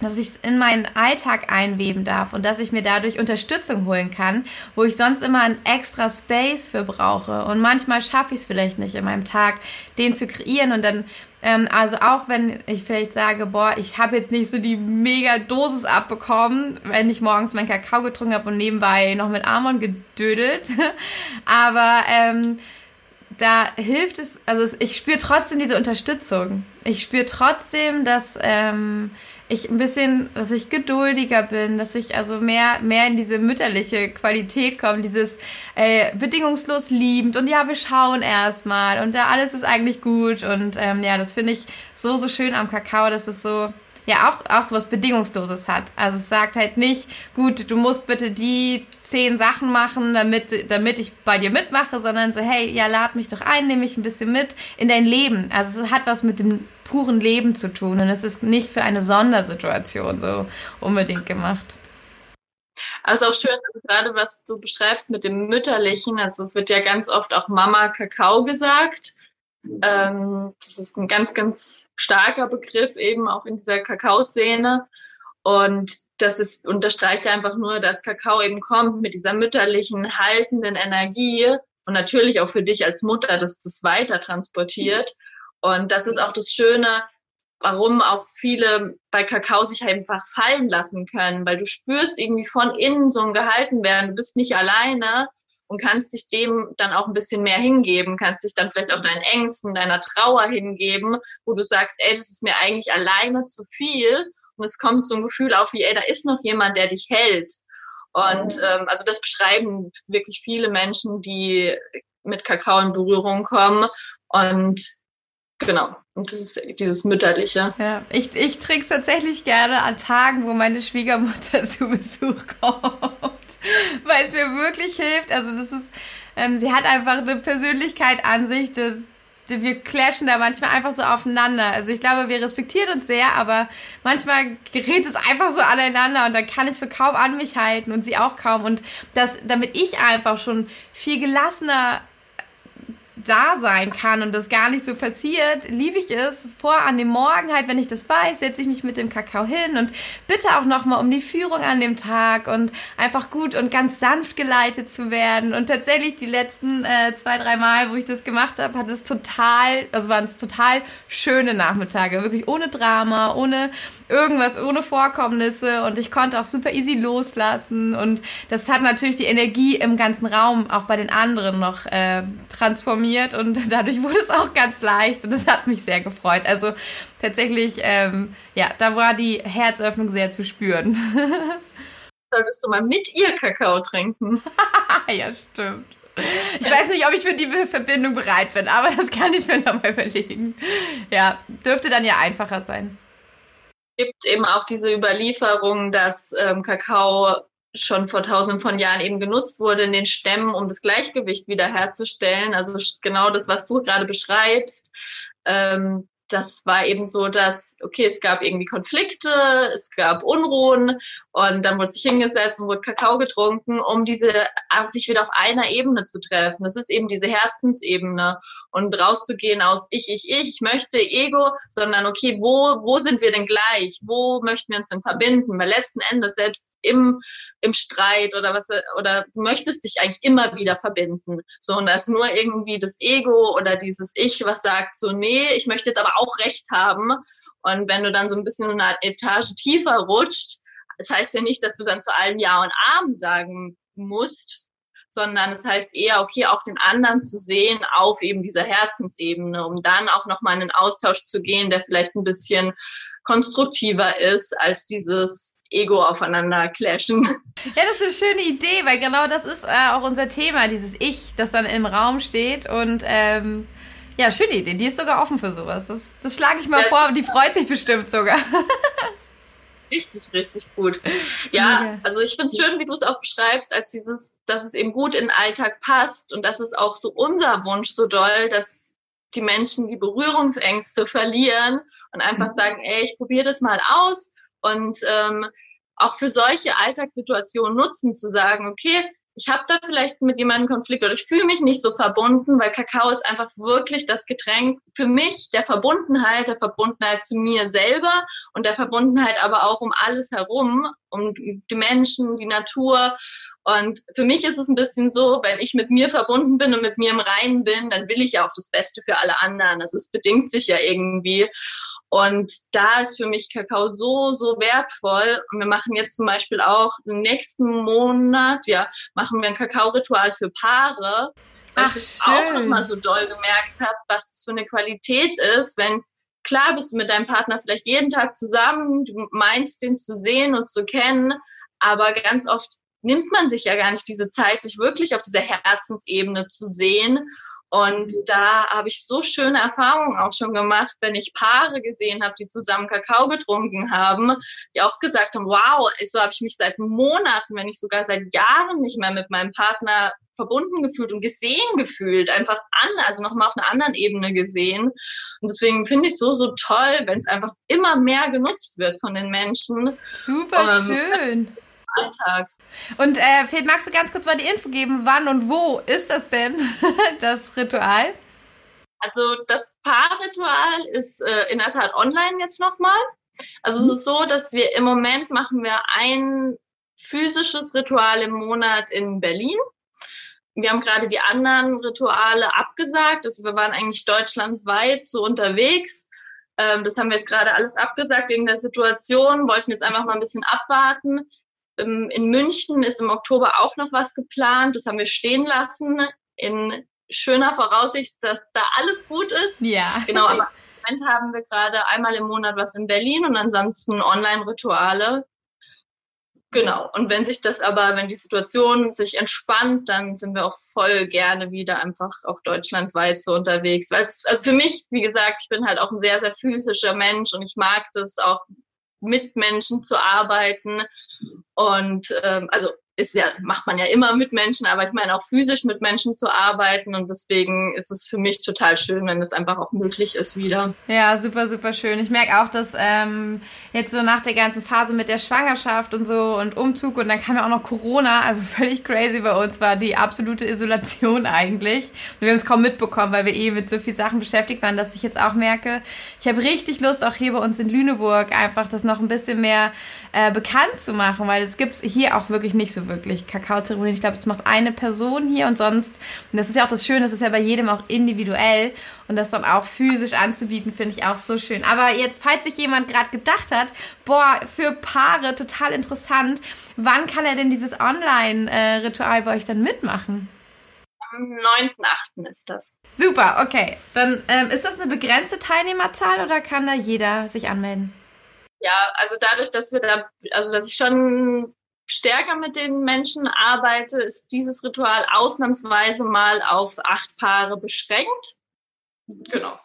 S1: dass ich es in meinen Alltag einweben darf und dass ich mir dadurch Unterstützung holen kann, wo ich sonst immer einen extra Space für brauche. Und manchmal schaffe ich es vielleicht nicht in meinem Tag, den zu kreieren und dann ähm, also auch wenn ich vielleicht sage, boah, ich habe jetzt nicht so die mega Dosis abbekommen, wenn ich morgens meinen Kakao getrunken habe und nebenbei noch mit Amon gedödelt. Aber ähm, da hilft es, also ich spüre trotzdem diese Unterstützung. Ich spüre trotzdem, dass ähm, ich ein bisschen, dass ich geduldiger bin, dass ich also mehr, mehr in diese mütterliche Qualität komme, dieses äh, bedingungslos liebend und ja, wir schauen erstmal und ja, alles ist eigentlich gut und ähm, ja, das finde ich so, so schön am Kakao, dass es so, ja, auch, auch so was Bedingungsloses hat. Also es sagt halt nicht, gut, du musst bitte die zehn Sachen machen, damit, damit ich bei dir mitmache, sondern so, hey, ja, lad mich doch ein, nehme mich ein bisschen mit in dein Leben. Also es hat was mit dem puren Leben zu tun und es ist nicht für eine Sondersituation so unbedingt gemacht.
S2: Also auch schön, gerade was du beschreibst mit dem Mütterlichen, also es wird ja ganz oft auch Mama Kakao gesagt. Ähm, das ist ein ganz, ganz starker Begriff eben auch in dieser Kakaoszene. Und das ist, unterstreicht einfach nur, dass Kakao eben kommt mit dieser mütterlichen, haltenden Energie und natürlich auch für dich als Mutter, dass das weiter transportiert. Und das ist auch das Schöne, warum auch viele bei Kakao sich einfach fallen lassen können, weil du spürst irgendwie von innen so ein Gehalten werden, du bist nicht alleine und kannst dich dem dann auch ein bisschen mehr hingeben, kannst dich dann vielleicht auch deinen Ängsten, deiner Trauer hingeben, wo du sagst, ey, das ist mir eigentlich alleine zu viel. Und es kommt so ein Gefühl auf wie, ey, da ist noch jemand, der dich hält. Und ähm, also das beschreiben wirklich viele Menschen, die mit Kakao in Berührung kommen. Und Genau. Und das ist dieses Mütterliche.
S1: Ja, ich, ich trinke es tatsächlich gerne an Tagen, wo meine Schwiegermutter zu Besuch kommt. Weil es mir wirklich hilft. Also das ist, ähm, sie hat einfach eine Persönlichkeit an sich, die, die, wir clashen da manchmal einfach so aufeinander. Also ich glaube, wir respektieren uns sehr, aber manchmal gerät es einfach so aneinander und dann kann ich so kaum an mich halten und sie auch kaum. Und das, damit ich einfach schon viel gelassener da sein kann und das gar nicht so passiert, liebe ich es vor an dem Morgen halt, wenn ich das weiß, setze ich mich mit dem Kakao hin und bitte auch nochmal um die Führung an dem Tag und einfach gut und ganz sanft geleitet zu werden. Und tatsächlich die letzten äh, zwei, drei Mal, wo ich das gemacht habe, hat es total, also waren es total schöne Nachmittage, wirklich ohne Drama, ohne irgendwas ohne Vorkommnisse und ich konnte auch super easy loslassen und das hat natürlich die Energie im ganzen Raum auch bei den anderen noch äh, transformiert und dadurch wurde es auch ganz leicht und das hat mich sehr gefreut. Also tatsächlich, ähm, ja, da war die Herzöffnung sehr zu spüren.
S2: Solltest du mal mit ihr Kakao trinken?
S1: ja, stimmt. Ich weiß nicht, ob ich für die Verbindung bereit bin, aber das kann ich mir nochmal überlegen. Ja, dürfte dann ja einfacher sein
S2: gibt eben auch diese Überlieferung, dass ähm, Kakao schon vor tausenden von Jahren eben genutzt wurde in den Stämmen, um das Gleichgewicht wiederherzustellen. Also genau das, was du gerade beschreibst. Ähm, das war eben so, dass, okay, es gab irgendwie Konflikte, es gab Unruhen und dann wurde sich hingesetzt und wurde Kakao getrunken, um diese, sich wieder auf einer Ebene zu treffen. Das ist eben diese Herzensebene und rauszugehen aus ich, ich, ich, ich möchte Ego, sondern okay, wo, wo sind wir denn gleich? Wo möchten wir uns denn verbinden? Weil letzten Endes selbst im, im Streit oder was, oder du möchtest dich eigentlich immer wieder verbinden. So, und da ist nur irgendwie das Ego oder dieses Ich, was sagt so, nee, ich möchte jetzt aber auch Recht haben. Und wenn du dann so ein bisschen eine Etage tiefer rutscht, das heißt ja nicht, dass du dann zu allem Ja und Arm sagen musst, sondern es heißt eher, okay, auch den anderen zu sehen auf eben dieser Herzensebene, um dann auch nochmal in den Austausch zu gehen, der vielleicht ein bisschen konstruktiver ist als dieses Ego aufeinander clashen.
S1: Ja, das ist eine schöne Idee, weil genau das ist äh, auch unser Thema, dieses Ich, das dann im Raum steht und ähm, ja, schöne Idee. Die ist sogar offen für sowas. Das, das schlage ich mal ja. vor, die freut sich bestimmt sogar.
S2: richtig, richtig gut. Ja, also ich finde es schön, wie du es auch beschreibst, als dieses, dass es eben gut in den Alltag passt und das ist auch so unser Wunsch so doll, dass die Menschen die Berührungsängste verlieren und einfach mhm. sagen, ey, ich probiere das mal aus und ähm, auch für solche Alltagssituationen nutzen, zu sagen, okay, ich habe da vielleicht mit jemandem Konflikt oder ich fühle mich nicht so verbunden, weil Kakao ist einfach wirklich das Getränk für mich der Verbundenheit, der Verbundenheit zu mir selber und der Verbundenheit aber auch um alles herum, um die Menschen, die Natur. Und für mich ist es ein bisschen so, wenn ich mit mir verbunden bin und mit mir im Reinen bin, dann will ich ja auch das Beste für alle anderen. Also es bedingt sich ja irgendwie. Und da ist für mich Kakao so, so wertvoll. Und wir machen jetzt zum Beispiel auch im nächsten Monat, ja, machen wir ein Kakao-Ritual für Paare, weil Ach, ich das schön. auch nochmal so doll gemerkt habe, was das für eine Qualität ist, wenn klar bist du mit deinem Partner vielleicht jeden Tag zusammen, du meinst den zu sehen und zu kennen, aber ganz oft nimmt man sich ja gar nicht diese Zeit, sich wirklich auf dieser Herzensebene zu sehen und da habe ich so schöne Erfahrungen auch schon gemacht, wenn ich Paare gesehen habe, die zusammen Kakao getrunken haben, die auch gesagt haben, wow, so habe ich mich seit Monaten, wenn nicht sogar seit Jahren nicht mehr mit meinem Partner verbunden gefühlt und gesehen gefühlt, einfach an, also nochmal auf einer anderen Ebene gesehen. Und deswegen finde ich so, so toll, wenn es einfach immer mehr genutzt wird von den Menschen.
S1: Super ähm, schön.
S2: Alltag.
S1: Und äh, Fred, magst du ganz kurz mal die Info geben, wann und wo ist das denn, das Ritual?
S2: Also das Paarritual ist äh, in der Tat online jetzt nochmal. Also mhm. es ist so, dass wir im Moment machen wir ein physisches Ritual im Monat in Berlin. Wir haben gerade die anderen Rituale abgesagt. Also wir waren eigentlich deutschlandweit so unterwegs. Ähm, das haben wir jetzt gerade alles abgesagt wegen der Situation, wollten jetzt einfach mal ein bisschen abwarten. Ähm, in München ist im Oktober auch noch was geplant. Das haben wir stehen lassen in schöner Voraussicht, dass da alles gut ist.
S1: Ja.
S2: Genau, aber im Moment haben wir gerade einmal im Monat was in Berlin und ansonsten Online-Rituale. Genau. Und wenn sich das aber, wenn die Situation sich entspannt, dann sind wir auch voll gerne wieder einfach auch deutschlandweit so unterwegs. Also für mich, wie gesagt, ich bin halt auch ein sehr, sehr physischer Mensch und ich mag das auch mit Menschen zu arbeiten. Und ähm, also ist ja, macht man ja immer mit Menschen, aber ich meine auch physisch mit Menschen zu arbeiten und deswegen ist es für mich total schön, wenn es einfach auch möglich ist wieder.
S1: Ja, super, super schön. Ich merke auch, dass ähm, jetzt so nach der ganzen Phase mit der Schwangerschaft und so und Umzug und dann kam ja auch noch Corona, also völlig crazy bei uns war die absolute Isolation eigentlich. Und wir haben es kaum mitbekommen, weil wir eh mit so vielen Sachen beschäftigt waren, dass ich jetzt auch merke, ich habe richtig Lust, auch hier bei uns in Lüneburg einfach das noch ein bisschen mehr äh, bekannt zu machen, weil es gibt es hier auch wirklich nicht so wirklich Kakaozeremonien. Ich glaube, es macht eine Person hier und sonst, und das ist ja auch das Schöne, das ist ja bei jedem auch individuell und das dann auch physisch anzubieten, finde ich auch so schön. Aber jetzt, falls sich jemand gerade gedacht hat, boah, für Paare total interessant, wann kann er denn dieses Online-Ritual bei euch dann mitmachen?
S2: Am 9.8. ist das.
S1: Super, okay. Dann ähm, ist das eine begrenzte Teilnehmerzahl oder kann da jeder sich anmelden?
S2: Ja, also dadurch, dass wir da, also dass ich schon stärker mit den Menschen arbeite, ist dieses Ritual ausnahmsweise mal auf acht Paare beschränkt. Genau.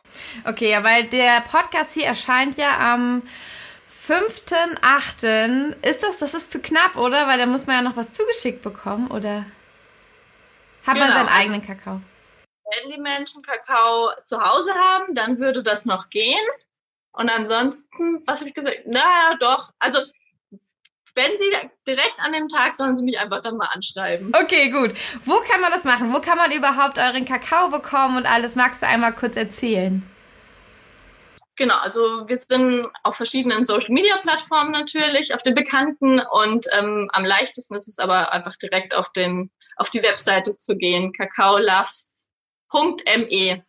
S1: Okay, ja, weil der Podcast hier erscheint ja am 5.8. Ist das, das ist zu knapp, oder? Weil da muss man ja noch was zugeschickt bekommen, oder? Hat genau, man seinen also, eigenen Kakao?
S2: Wenn die Menschen Kakao zu Hause haben, dann würde das noch gehen. Und ansonsten, was habe ich gesagt? Naja, doch. Also, wenn Sie direkt an dem Tag, sollen Sie mich einfach dann mal anschreiben.
S1: Okay, gut. Wo kann man das machen? Wo kann man überhaupt euren Kakao bekommen und alles? Magst du einmal kurz erzählen?
S2: Genau, also wir sind auf verschiedenen Social Media Plattformen natürlich, auf den bekannten und ähm, am leichtesten ist es aber einfach direkt auf den auf die Webseite zu gehen, kakaoloves.me.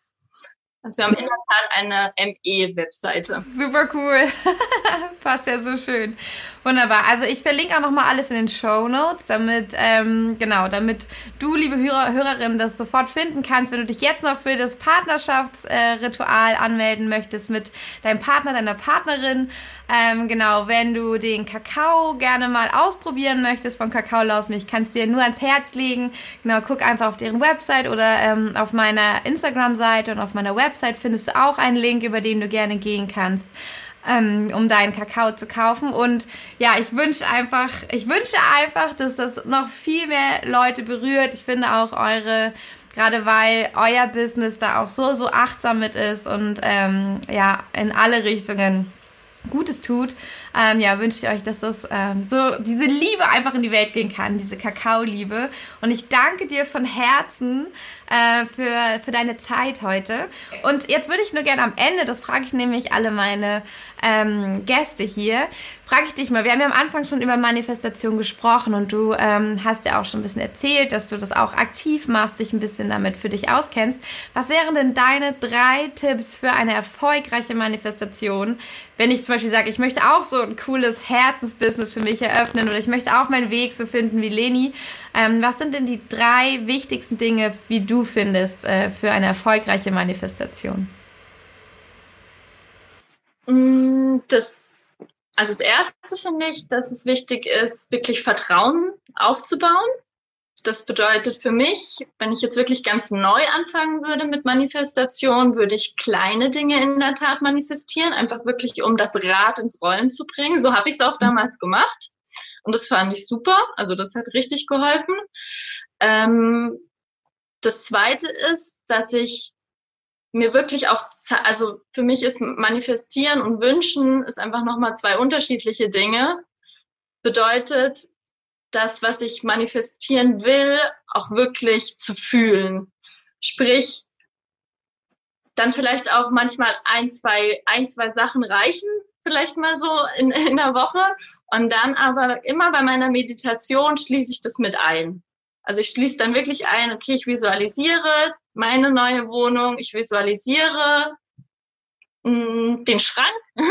S2: Also wir haben in der Tat eine ME-Webseite.
S1: Super cool. Passt ja so schön. Wunderbar. Also ich verlinke auch nochmal alles in den Show Notes, damit, ähm, genau, damit du, liebe Hörer, Hörerin, das sofort finden kannst, wenn du dich jetzt noch für das Partnerschaftsritual äh, anmelden möchtest mit deinem Partner, deiner Partnerin. Ähm, genau, wenn du den Kakao gerne mal ausprobieren möchtest von Kakao Lausmilch, kannst dir nur ans Herz legen. Genau, guck einfach auf deren Website oder ähm, auf meiner Instagram-Seite und auf meiner Website findest du auch einen Link, über den du gerne gehen kannst ähm, um deinen Kakao zu kaufen. Und ja, ich wünsche einfach, ich wünsche einfach, dass das noch viel mehr Leute berührt. Ich finde auch eure gerade weil euer Business da auch so, so achtsam mit ist und ähm, ja, in alle Richtungen Gutes tut, ähm, ja, wünsche ich euch, dass das ähm, so diese Liebe einfach in die Welt gehen kann, diese Kakao-Liebe. Und ich danke dir von Herzen äh, für, für deine Zeit heute. Und jetzt würde ich nur gerne am Ende, das frage ich nämlich alle meine ähm, Gäste hier, frage ich dich mal, wir haben ja am Anfang schon über Manifestation gesprochen und du ähm, hast ja auch schon ein bisschen erzählt, dass du das auch aktiv machst, dich ein bisschen damit für dich auskennst. Was wären denn deine drei Tipps für eine erfolgreiche Manifestation, wenn ich zum Beispiel sage, ich möchte auch so ein cooles Herzensbusiness für mich eröffnen oder ich möchte auch meinen Weg so finden wie Leni. Ähm, was sind denn die drei wichtigsten Dinge, wie du findest, äh, für eine erfolgreiche Manifestation?
S2: Mm, das, also das erste finde ich, dass es wichtig ist, wirklich Vertrauen aufzubauen. Das bedeutet für mich, wenn ich jetzt wirklich ganz neu anfangen würde mit Manifestation, würde ich kleine Dinge in der Tat manifestieren, einfach wirklich um das Rad ins Rollen zu bringen. So habe ich es auch damals gemacht. Und das fand ich super. Also das hat richtig geholfen. Ähm, das zweite ist, dass ich mir wirklich auch, also für mich ist manifestieren und wünschen ist einfach nochmal zwei unterschiedliche Dinge. Bedeutet, das, was ich manifestieren will, auch wirklich zu fühlen. Sprich, dann vielleicht auch manchmal ein, zwei, ein, zwei Sachen reichen, vielleicht mal so in, in der Woche. Und dann aber immer bei meiner Meditation schließe ich das mit ein. Also ich schließe dann wirklich ein, okay, ich visualisiere meine neue Wohnung, ich visualisiere mh, mm, den Schrank,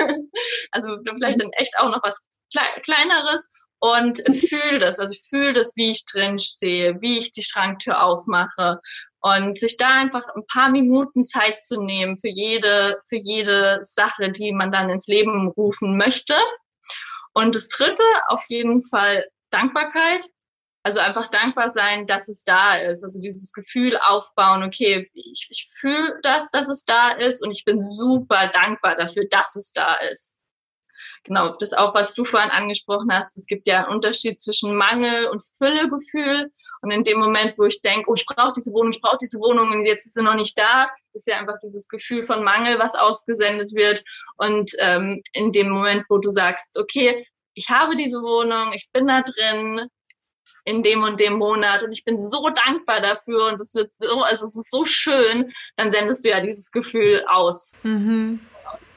S2: also vielleicht dann echt auch noch was Kleineres und fühle das, also fühle das, wie ich drin stehe, wie ich die Schranktür aufmache und sich da einfach ein paar Minuten Zeit zu nehmen für jede, für jede Sache, die man dann ins Leben rufen möchte. Und das dritte, auf jeden Fall Dankbarkeit. Also einfach dankbar sein, dass es da ist. Also dieses Gefühl aufbauen, okay, ich, ich fühle das, dass es da ist und ich bin super dankbar dafür, dass es da ist genau, das auch, was du vorhin angesprochen hast. Es gibt ja einen Unterschied zwischen Mangel und Füllegefühl. Und in dem Moment, wo ich denke, oh, ich brauche diese Wohnung, ich brauche diese Wohnung und jetzt ist sie noch nicht da, ist ja einfach dieses Gefühl von Mangel, was ausgesendet wird. Und ähm, in dem Moment, wo du sagst, okay, ich habe diese Wohnung, ich bin da drin, in dem und dem Monat und ich bin so dankbar dafür und es wird so, also es ist so schön, dann sendest du ja dieses Gefühl aus.
S1: Mhm.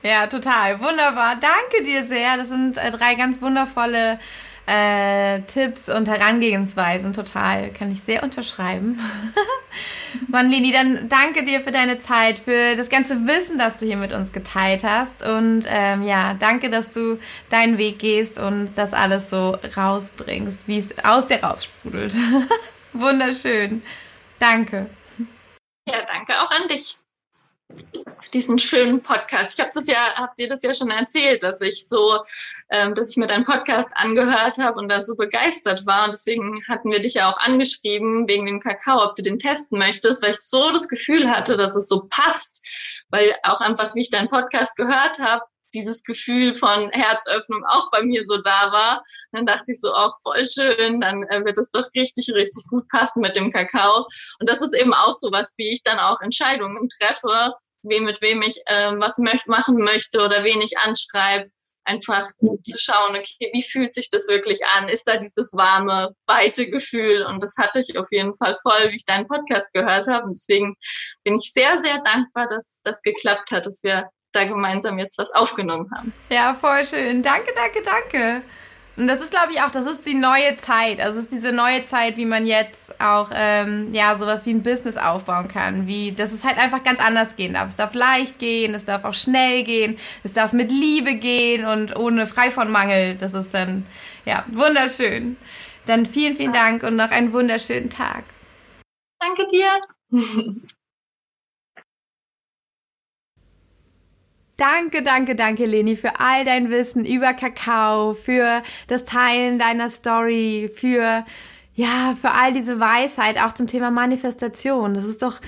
S1: Ja, total. Wunderbar. Danke dir sehr. Das sind äh, drei ganz wundervolle äh, Tipps und Herangehensweisen. Total. Kann ich sehr unterschreiben. Mann, Lini, dann danke dir für deine Zeit, für das ganze Wissen, das du hier mit uns geteilt hast. Und ähm, ja, danke, dass du deinen Weg gehst und das alles so rausbringst, wie es aus dir raussprudelt. Wunderschön. Danke.
S2: Ja, danke auch an dich diesen schönen Podcast. Ich habe das ja, habt ihr das ja schon erzählt, dass ich so, ähm, dass ich mir deinen Podcast angehört habe und da so begeistert war. Und deswegen hatten wir dich ja auch angeschrieben wegen dem Kakao, ob du den testen möchtest, weil ich so das Gefühl hatte, dass es so passt, weil auch einfach, wie ich deinen Podcast gehört habe, dieses Gefühl von Herzöffnung auch bei mir so da war. Dann dachte ich so, oh, voll schön, dann äh, wird es doch richtig, richtig gut passen mit dem Kakao. Und das ist eben auch so was, wie ich dann auch Entscheidungen treffe, wem mit wem ich äh, was möcht machen möchte oder wen ich anschreibe. Einfach zu schauen, okay, wie fühlt sich das wirklich an? Ist da dieses warme, weite Gefühl? Und das hatte ich auf jeden Fall voll, wie ich deinen Podcast gehört habe. Und deswegen bin ich sehr, sehr dankbar, dass das geklappt hat, dass wir da gemeinsam jetzt was aufgenommen haben.
S1: Ja, voll schön. Danke, danke, danke. Und das ist, glaube ich, auch, das ist die neue Zeit. Also es ist diese neue Zeit, wie man jetzt auch ähm, ja sowas wie ein Business aufbauen kann. Wie, dass es halt einfach ganz anders gehen darf. Es darf leicht gehen, es darf auch schnell gehen, es darf mit Liebe gehen und ohne frei von Mangel. Das ist dann ja wunderschön. Dann vielen, vielen Dank und noch einen wunderschönen Tag.
S2: Danke dir.
S1: Danke, danke, danke, Leni, für all dein Wissen über Kakao, für das Teilen deiner Story, für, ja, für all diese Weisheit, auch zum Thema Manifestation. Das ist doch,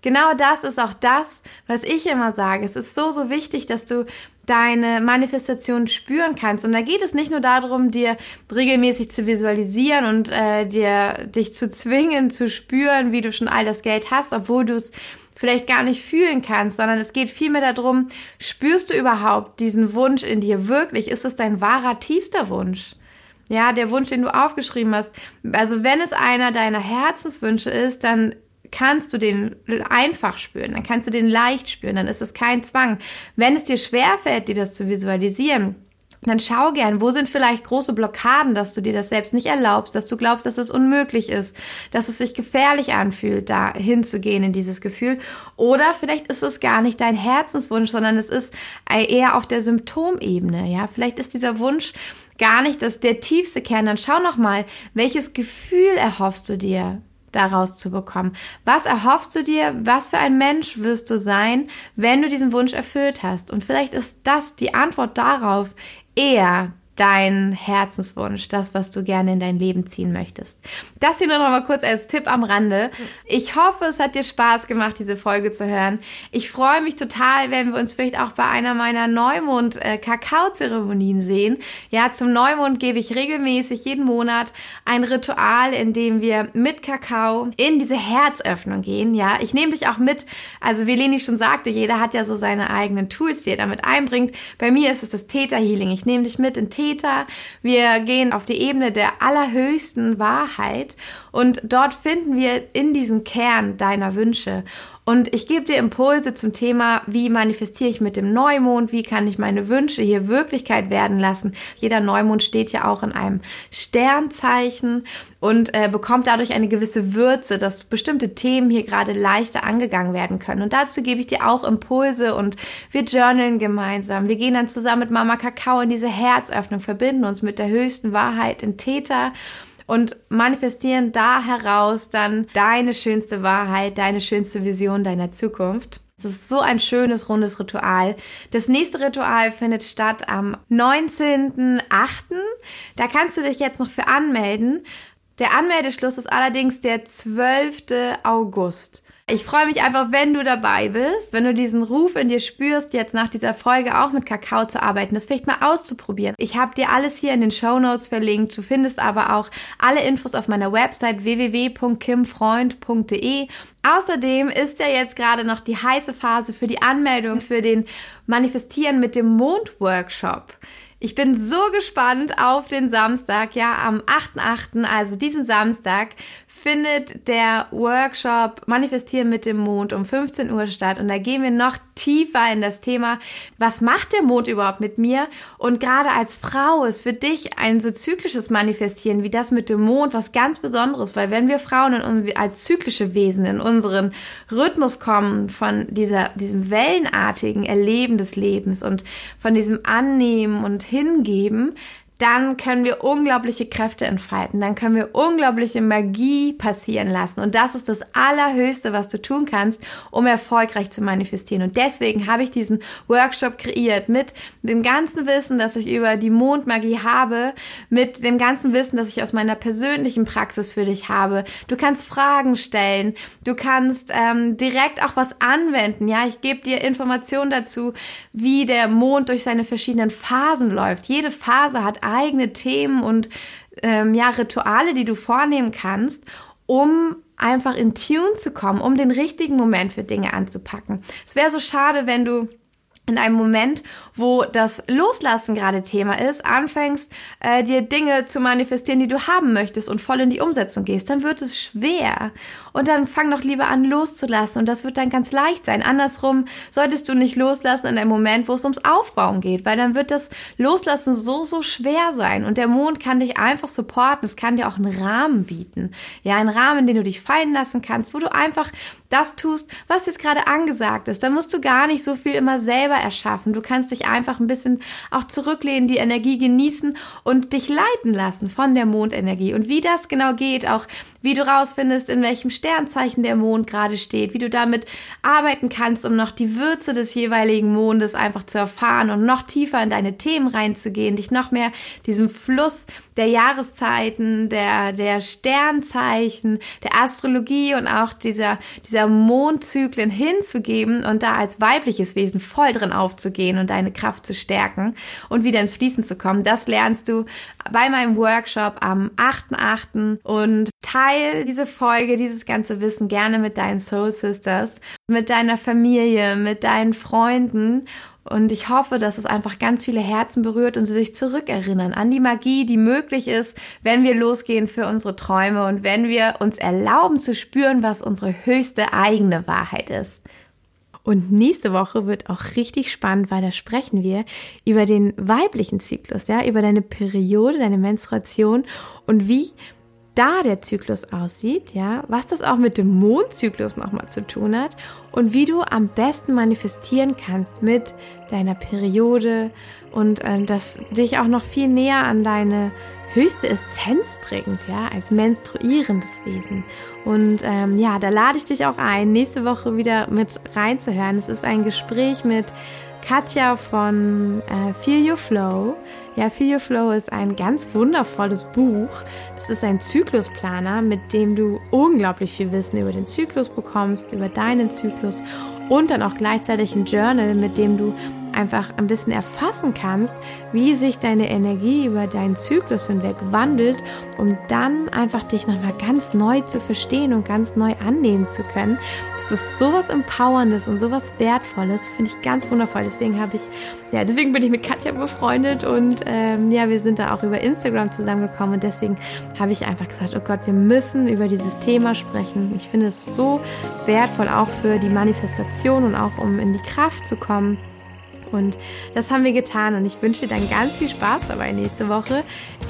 S1: genau das ist auch das, was ich immer sage. Es ist so, so wichtig, dass du deine Manifestation spüren kannst. Und da geht es nicht nur darum, dir regelmäßig zu visualisieren und äh, dir dich zu zwingen, zu spüren, wie du schon all das Geld hast, obwohl du es vielleicht gar nicht fühlen kannst, sondern es geht vielmehr darum, spürst du überhaupt diesen Wunsch in dir wirklich? Ist es dein wahrer, tiefster Wunsch? Ja, der Wunsch, den du aufgeschrieben hast. Also wenn es einer deiner Herzenswünsche ist, dann kannst du den einfach spüren, dann kannst du den leicht spüren, dann ist es kein Zwang. Wenn es dir schwerfällt, dir das zu visualisieren, dann schau gern, wo sind vielleicht große Blockaden, dass du dir das selbst nicht erlaubst, dass du glaubst, dass es unmöglich ist, dass es sich gefährlich anfühlt, da hinzugehen in dieses Gefühl. Oder vielleicht ist es gar nicht dein Herzenswunsch, sondern es ist eher auf der Symptomebene. Ja, vielleicht ist dieser Wunsch gar nicht das der tiefste Kern. Dann schau noch mal, welches Gefühl erhoffst du dir? Daraus zu bekommen. Was erhoffst du dir? Was für ein Mensch wirst du sein, wenn du diesen Wunsch erfüllt hast? Und vielleicht ist das die Antwort darauf eher dein Herzenswunsch, das, was du gerne in dein Leben ziehen möchtest. Das hier nur noch mal kurz als Tipp am Rande. Ich hoffe, es hat dir Spaß gemacht, diese Folge zu hören. Ich freue mich total, wenn wir uns vielleicht auch bei einer meiner Neumond-Kakao-Zeremonien sehen. Ja, zum Neumond gebe ich regelmäßig jeden Monat ein Ritual, in dem wir mit Kakao in diese Herzöffnung gehen. Ja, ich nehme dich auch mit. Also, wie Leni schon sagte, jeder hat ja so seine eigenen Tools, die er damit einbringt. Bei mir ist es das Theta Healing. Ich nehme dich mit in Theta Täter. Wir gehen auf die Ebene der allerhöchsten Wahrheit und dort finden wir in diesen Kern deiner Wünsche. Und ich gebe dir Impulse zum Thema, wie manifestiere ich mit dem Neumond, wie kann ich meine Wünsche hier Wirklichkeit werden lassen. Jeder Neumond steht ja auch in einem Sternzeichen und äh, bekommt dadurch eine gewisse Würze, dass bestimmte Themen hier gerade leichter angegangen werden können. Und dazu gebe ich dir auch Impulse und wir journalen gemeinsam. Wir gehen dann zusammen mit Mama Kakao in diese Herzöffnung, verbinden uns mit der höchsten Wahrheit in Täter und manifestieren da heraus dann deine schönste Wahrheit, deine schönste Vision deiner Zukunft. Es ist so ein schönes, rundes Ritual. Das nächste Ritual findet statt am 19.08. Da kannst du dich jetzt noch für anmelden. Der Anmeldeschluss ist allerdings der 12. August. Ich freue mich einfach, wenn du dabei bist, wenn du diesen Ruf in dir spürst, jetzt nach dieser Folge auch mit Kakao zu arbeiten, das vielleicht mal auszuprobieren. Ich habe dir alles hier in den Show Notes verlinkt. Du findest aber auch alle Infos auf meiner Website www.kimfreund.de. Außerdem ist ja jetzt gerade noch die heiße Phase für die Anmeldung für den Manifestieren mit dem Mond Workshop. Ich bin so gespannt auf den Samstag, ja, am 8.8., also diesen Samstag, findet der Workshop Manifestieren mit dem Mond um 15 Uhr statt. Und da gehen wir noch tiefer in das Thema, was macht der Mond überhaupt mit mir? Und gerade als Frau ist für dich ein so zyklisches Manifestieren wie das mit dem Mond was ganz Besonderes, weil wenn wir Frauen in, als zyklische Wesen in unseren Rhythmus kommen von dieser, diesem wellenartigen Erleben des Lebens und von diesem Annehmen und Hingeben, dann können wir unglaubliche Kräfte entfalten, dann können wir unglaubliche Magie passieren lassen. Und das ist das Allerhöchste, was du tun kannst, um erfolgreich zu manifestieren. Und deswegen habe ich diesen Workshop kreiert mit dem ganzen Wissen, das ich über die Mondmagie habe, mit dem ganzen Wissen, das ich aus meiner persönlichen Praxis für dich habe. Du kannst Fragen stellen, du kannst ähm, direkt auch was anwenden. Ja, ich gebe dir Informationen dazu, wie der Mond durch seine verschiedenen Phasen läuft. Jede Phase hat eigene Themen und ähm, ja, Rituale, die du vornehmen kannst, um einfach in Tune zu kommen, um den richtigen Moment für Dinge anzupacken. Es wäre so schade, wenn du in einem Moment, wo das Loslassen gerade Thema ist, anfängst, äh, dir Dinge zu manifestieren, die du haben möchtest und voll in die Umsetzung gehst, dann wird es schwer. Und dann fang doch lieber an loszulassen und das wird dann ganz leicht sein. Andersrum solltest du nicht loslassen in einem Moment, wo es ums Aufbauen geht, weil dann wird das Loslassen so, so schwer sein. Und der Mond kann dich einfach supporten. Es kann dir auch einen Rahmen bieten. Ja, einen Rahmen, den du dich fallen lassen kannst, wo du einfach das tust, was jetzt gerade angesagt ist. Da musst du gar nicht so viel immer selber erschaffen. Du kannst dich einfach ein bisschen auch zurücklehnen, die Energie genießen und dich leiten lassen von der Mondenergie. Und wie das genau geht, auch wie du rausfindest, in welchem Sternzeichen der Mond gerade steht, wie du damit arbeiten kannst, um noch die Würze des jeweiligen Mondes einfach zu erfahren und noch tiefer in deine Themen reinzugehen, dich noch mehr diesem Fluss der Jahreszeiten, der, der Sternzeichen, der Astrologie und auch dieser, dieser Mondzyklen hinzugeben und da als weibliches Wesen voll drin aufzugehen und deine Kraft zu stärken und wieder ins Fließen zu kommen. Das lernst du bei meinem Workshop am 8.8. und teil diese Folge, dieses ganze Wissen gerne mit deinen Soul Sisters, mit deiner Familie, mit deinen Freunden und ich hoffe, dass es einfach ganz viele Herzen berührt und sie sich zurückerinnern an die Magie, die möglich ist, wenn wir losgehen für unsere Träume und wenn wir uns erlauben zu spüren, was unsere höchste eigene Wahrheit ist. Und nächste Woche wird auch richtig spannend, weil da sprechen wir über den weiblichen Zyklus, ja, über deine Periode, deine Menstruation und wie da der Zyklus aussieht, ja, was das auch mit dem Mondzyklus nochmal zu tun hat und wie du am besten manifestieren kannst mit deiner Periode und äh, das dich auch noch viel näher an deine höchste Essenz bringt, ja, als menstruierendes Wesen. Und ähm, ja, da lade ich dich auch ein, nächste Woche wieder mit reinzuhören. Es ist ein Gespräch mit Katja von äh, Feel Your Flow. Ja, Feel Your Flow ist ein ganz wundervolles Buch. Das ist ein Zyklusplaner, mit dem du unglaublich viel Wissen über den Zyklus bekommst, über deinen Zyklus und dann auch gleichzeitig ein Journal, mit dem du einfach ein bisschen erfassen kannst, wie sich deine Energie über deinen Zyklus hinweg wandelt, um dann einfach dich nochmal ganz neu zu verstehen und ganz neu annehmen zu können. Das ist sowas Empowerndes und sowas Wertvolles, finde ich ganz wundervoll. Deswegen habe ich, ja, deswegen bin ich mit Katja befreundet und ähm, ja, wir sind da auch über Instagram zusammengekommen und deswegen habe ich einfach gesagt, oh Gott, wir müssen über dieses Thema sprechen. Ich finde es so wertvoll auch für die Manifestation und auch um in die Kraft zu kommen. Und das haben wir getan und ich wünsche dir dann ganz viel Spaß dabei nächste Woche.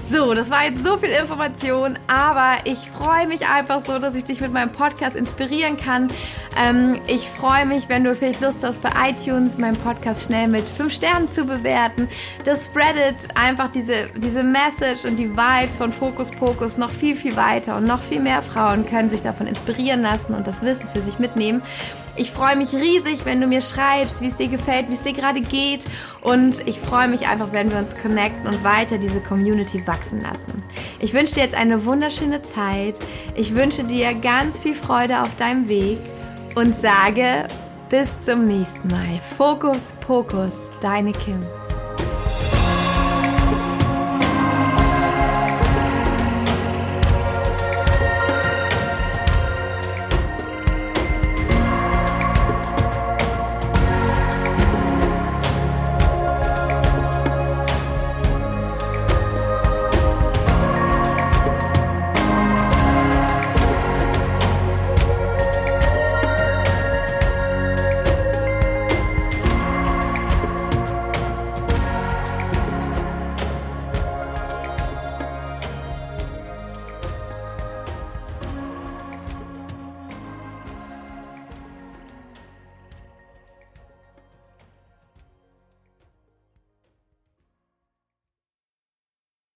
S1: So, das war jetzt so viel Information, aber ich freue mich einfach so, dass ich dich mit meinem Podcast inspirieren kann. Ähm, ich freue mich, wenn du vielleicht Lust hast, bei iTunes meinen Podcast schnell mit 5 Sternen zu bewerten. Das spreadet einfach diese, diese Message und die Vibes von Fokus Pokus noch viel, viel weiter und noch viel mehr Frauen können sich davon inspirieren lassen und das Wissen für sich mitnehmen. Ich freue mich riesig, wenn du mir schreibst, wie es dir gefällt, wie es dir gerade geht. Und ich freue mich einfach, wenn wir uns connecten und weiter diese Community wachsen lassen. Ich wünsche dir jetzt eine wunderschöne Zeit. Ich wünsche dir ganz viel Freude auf deinem Weg und sage bis zum nächsten Mal. Fokus, Pokus, deine Kim.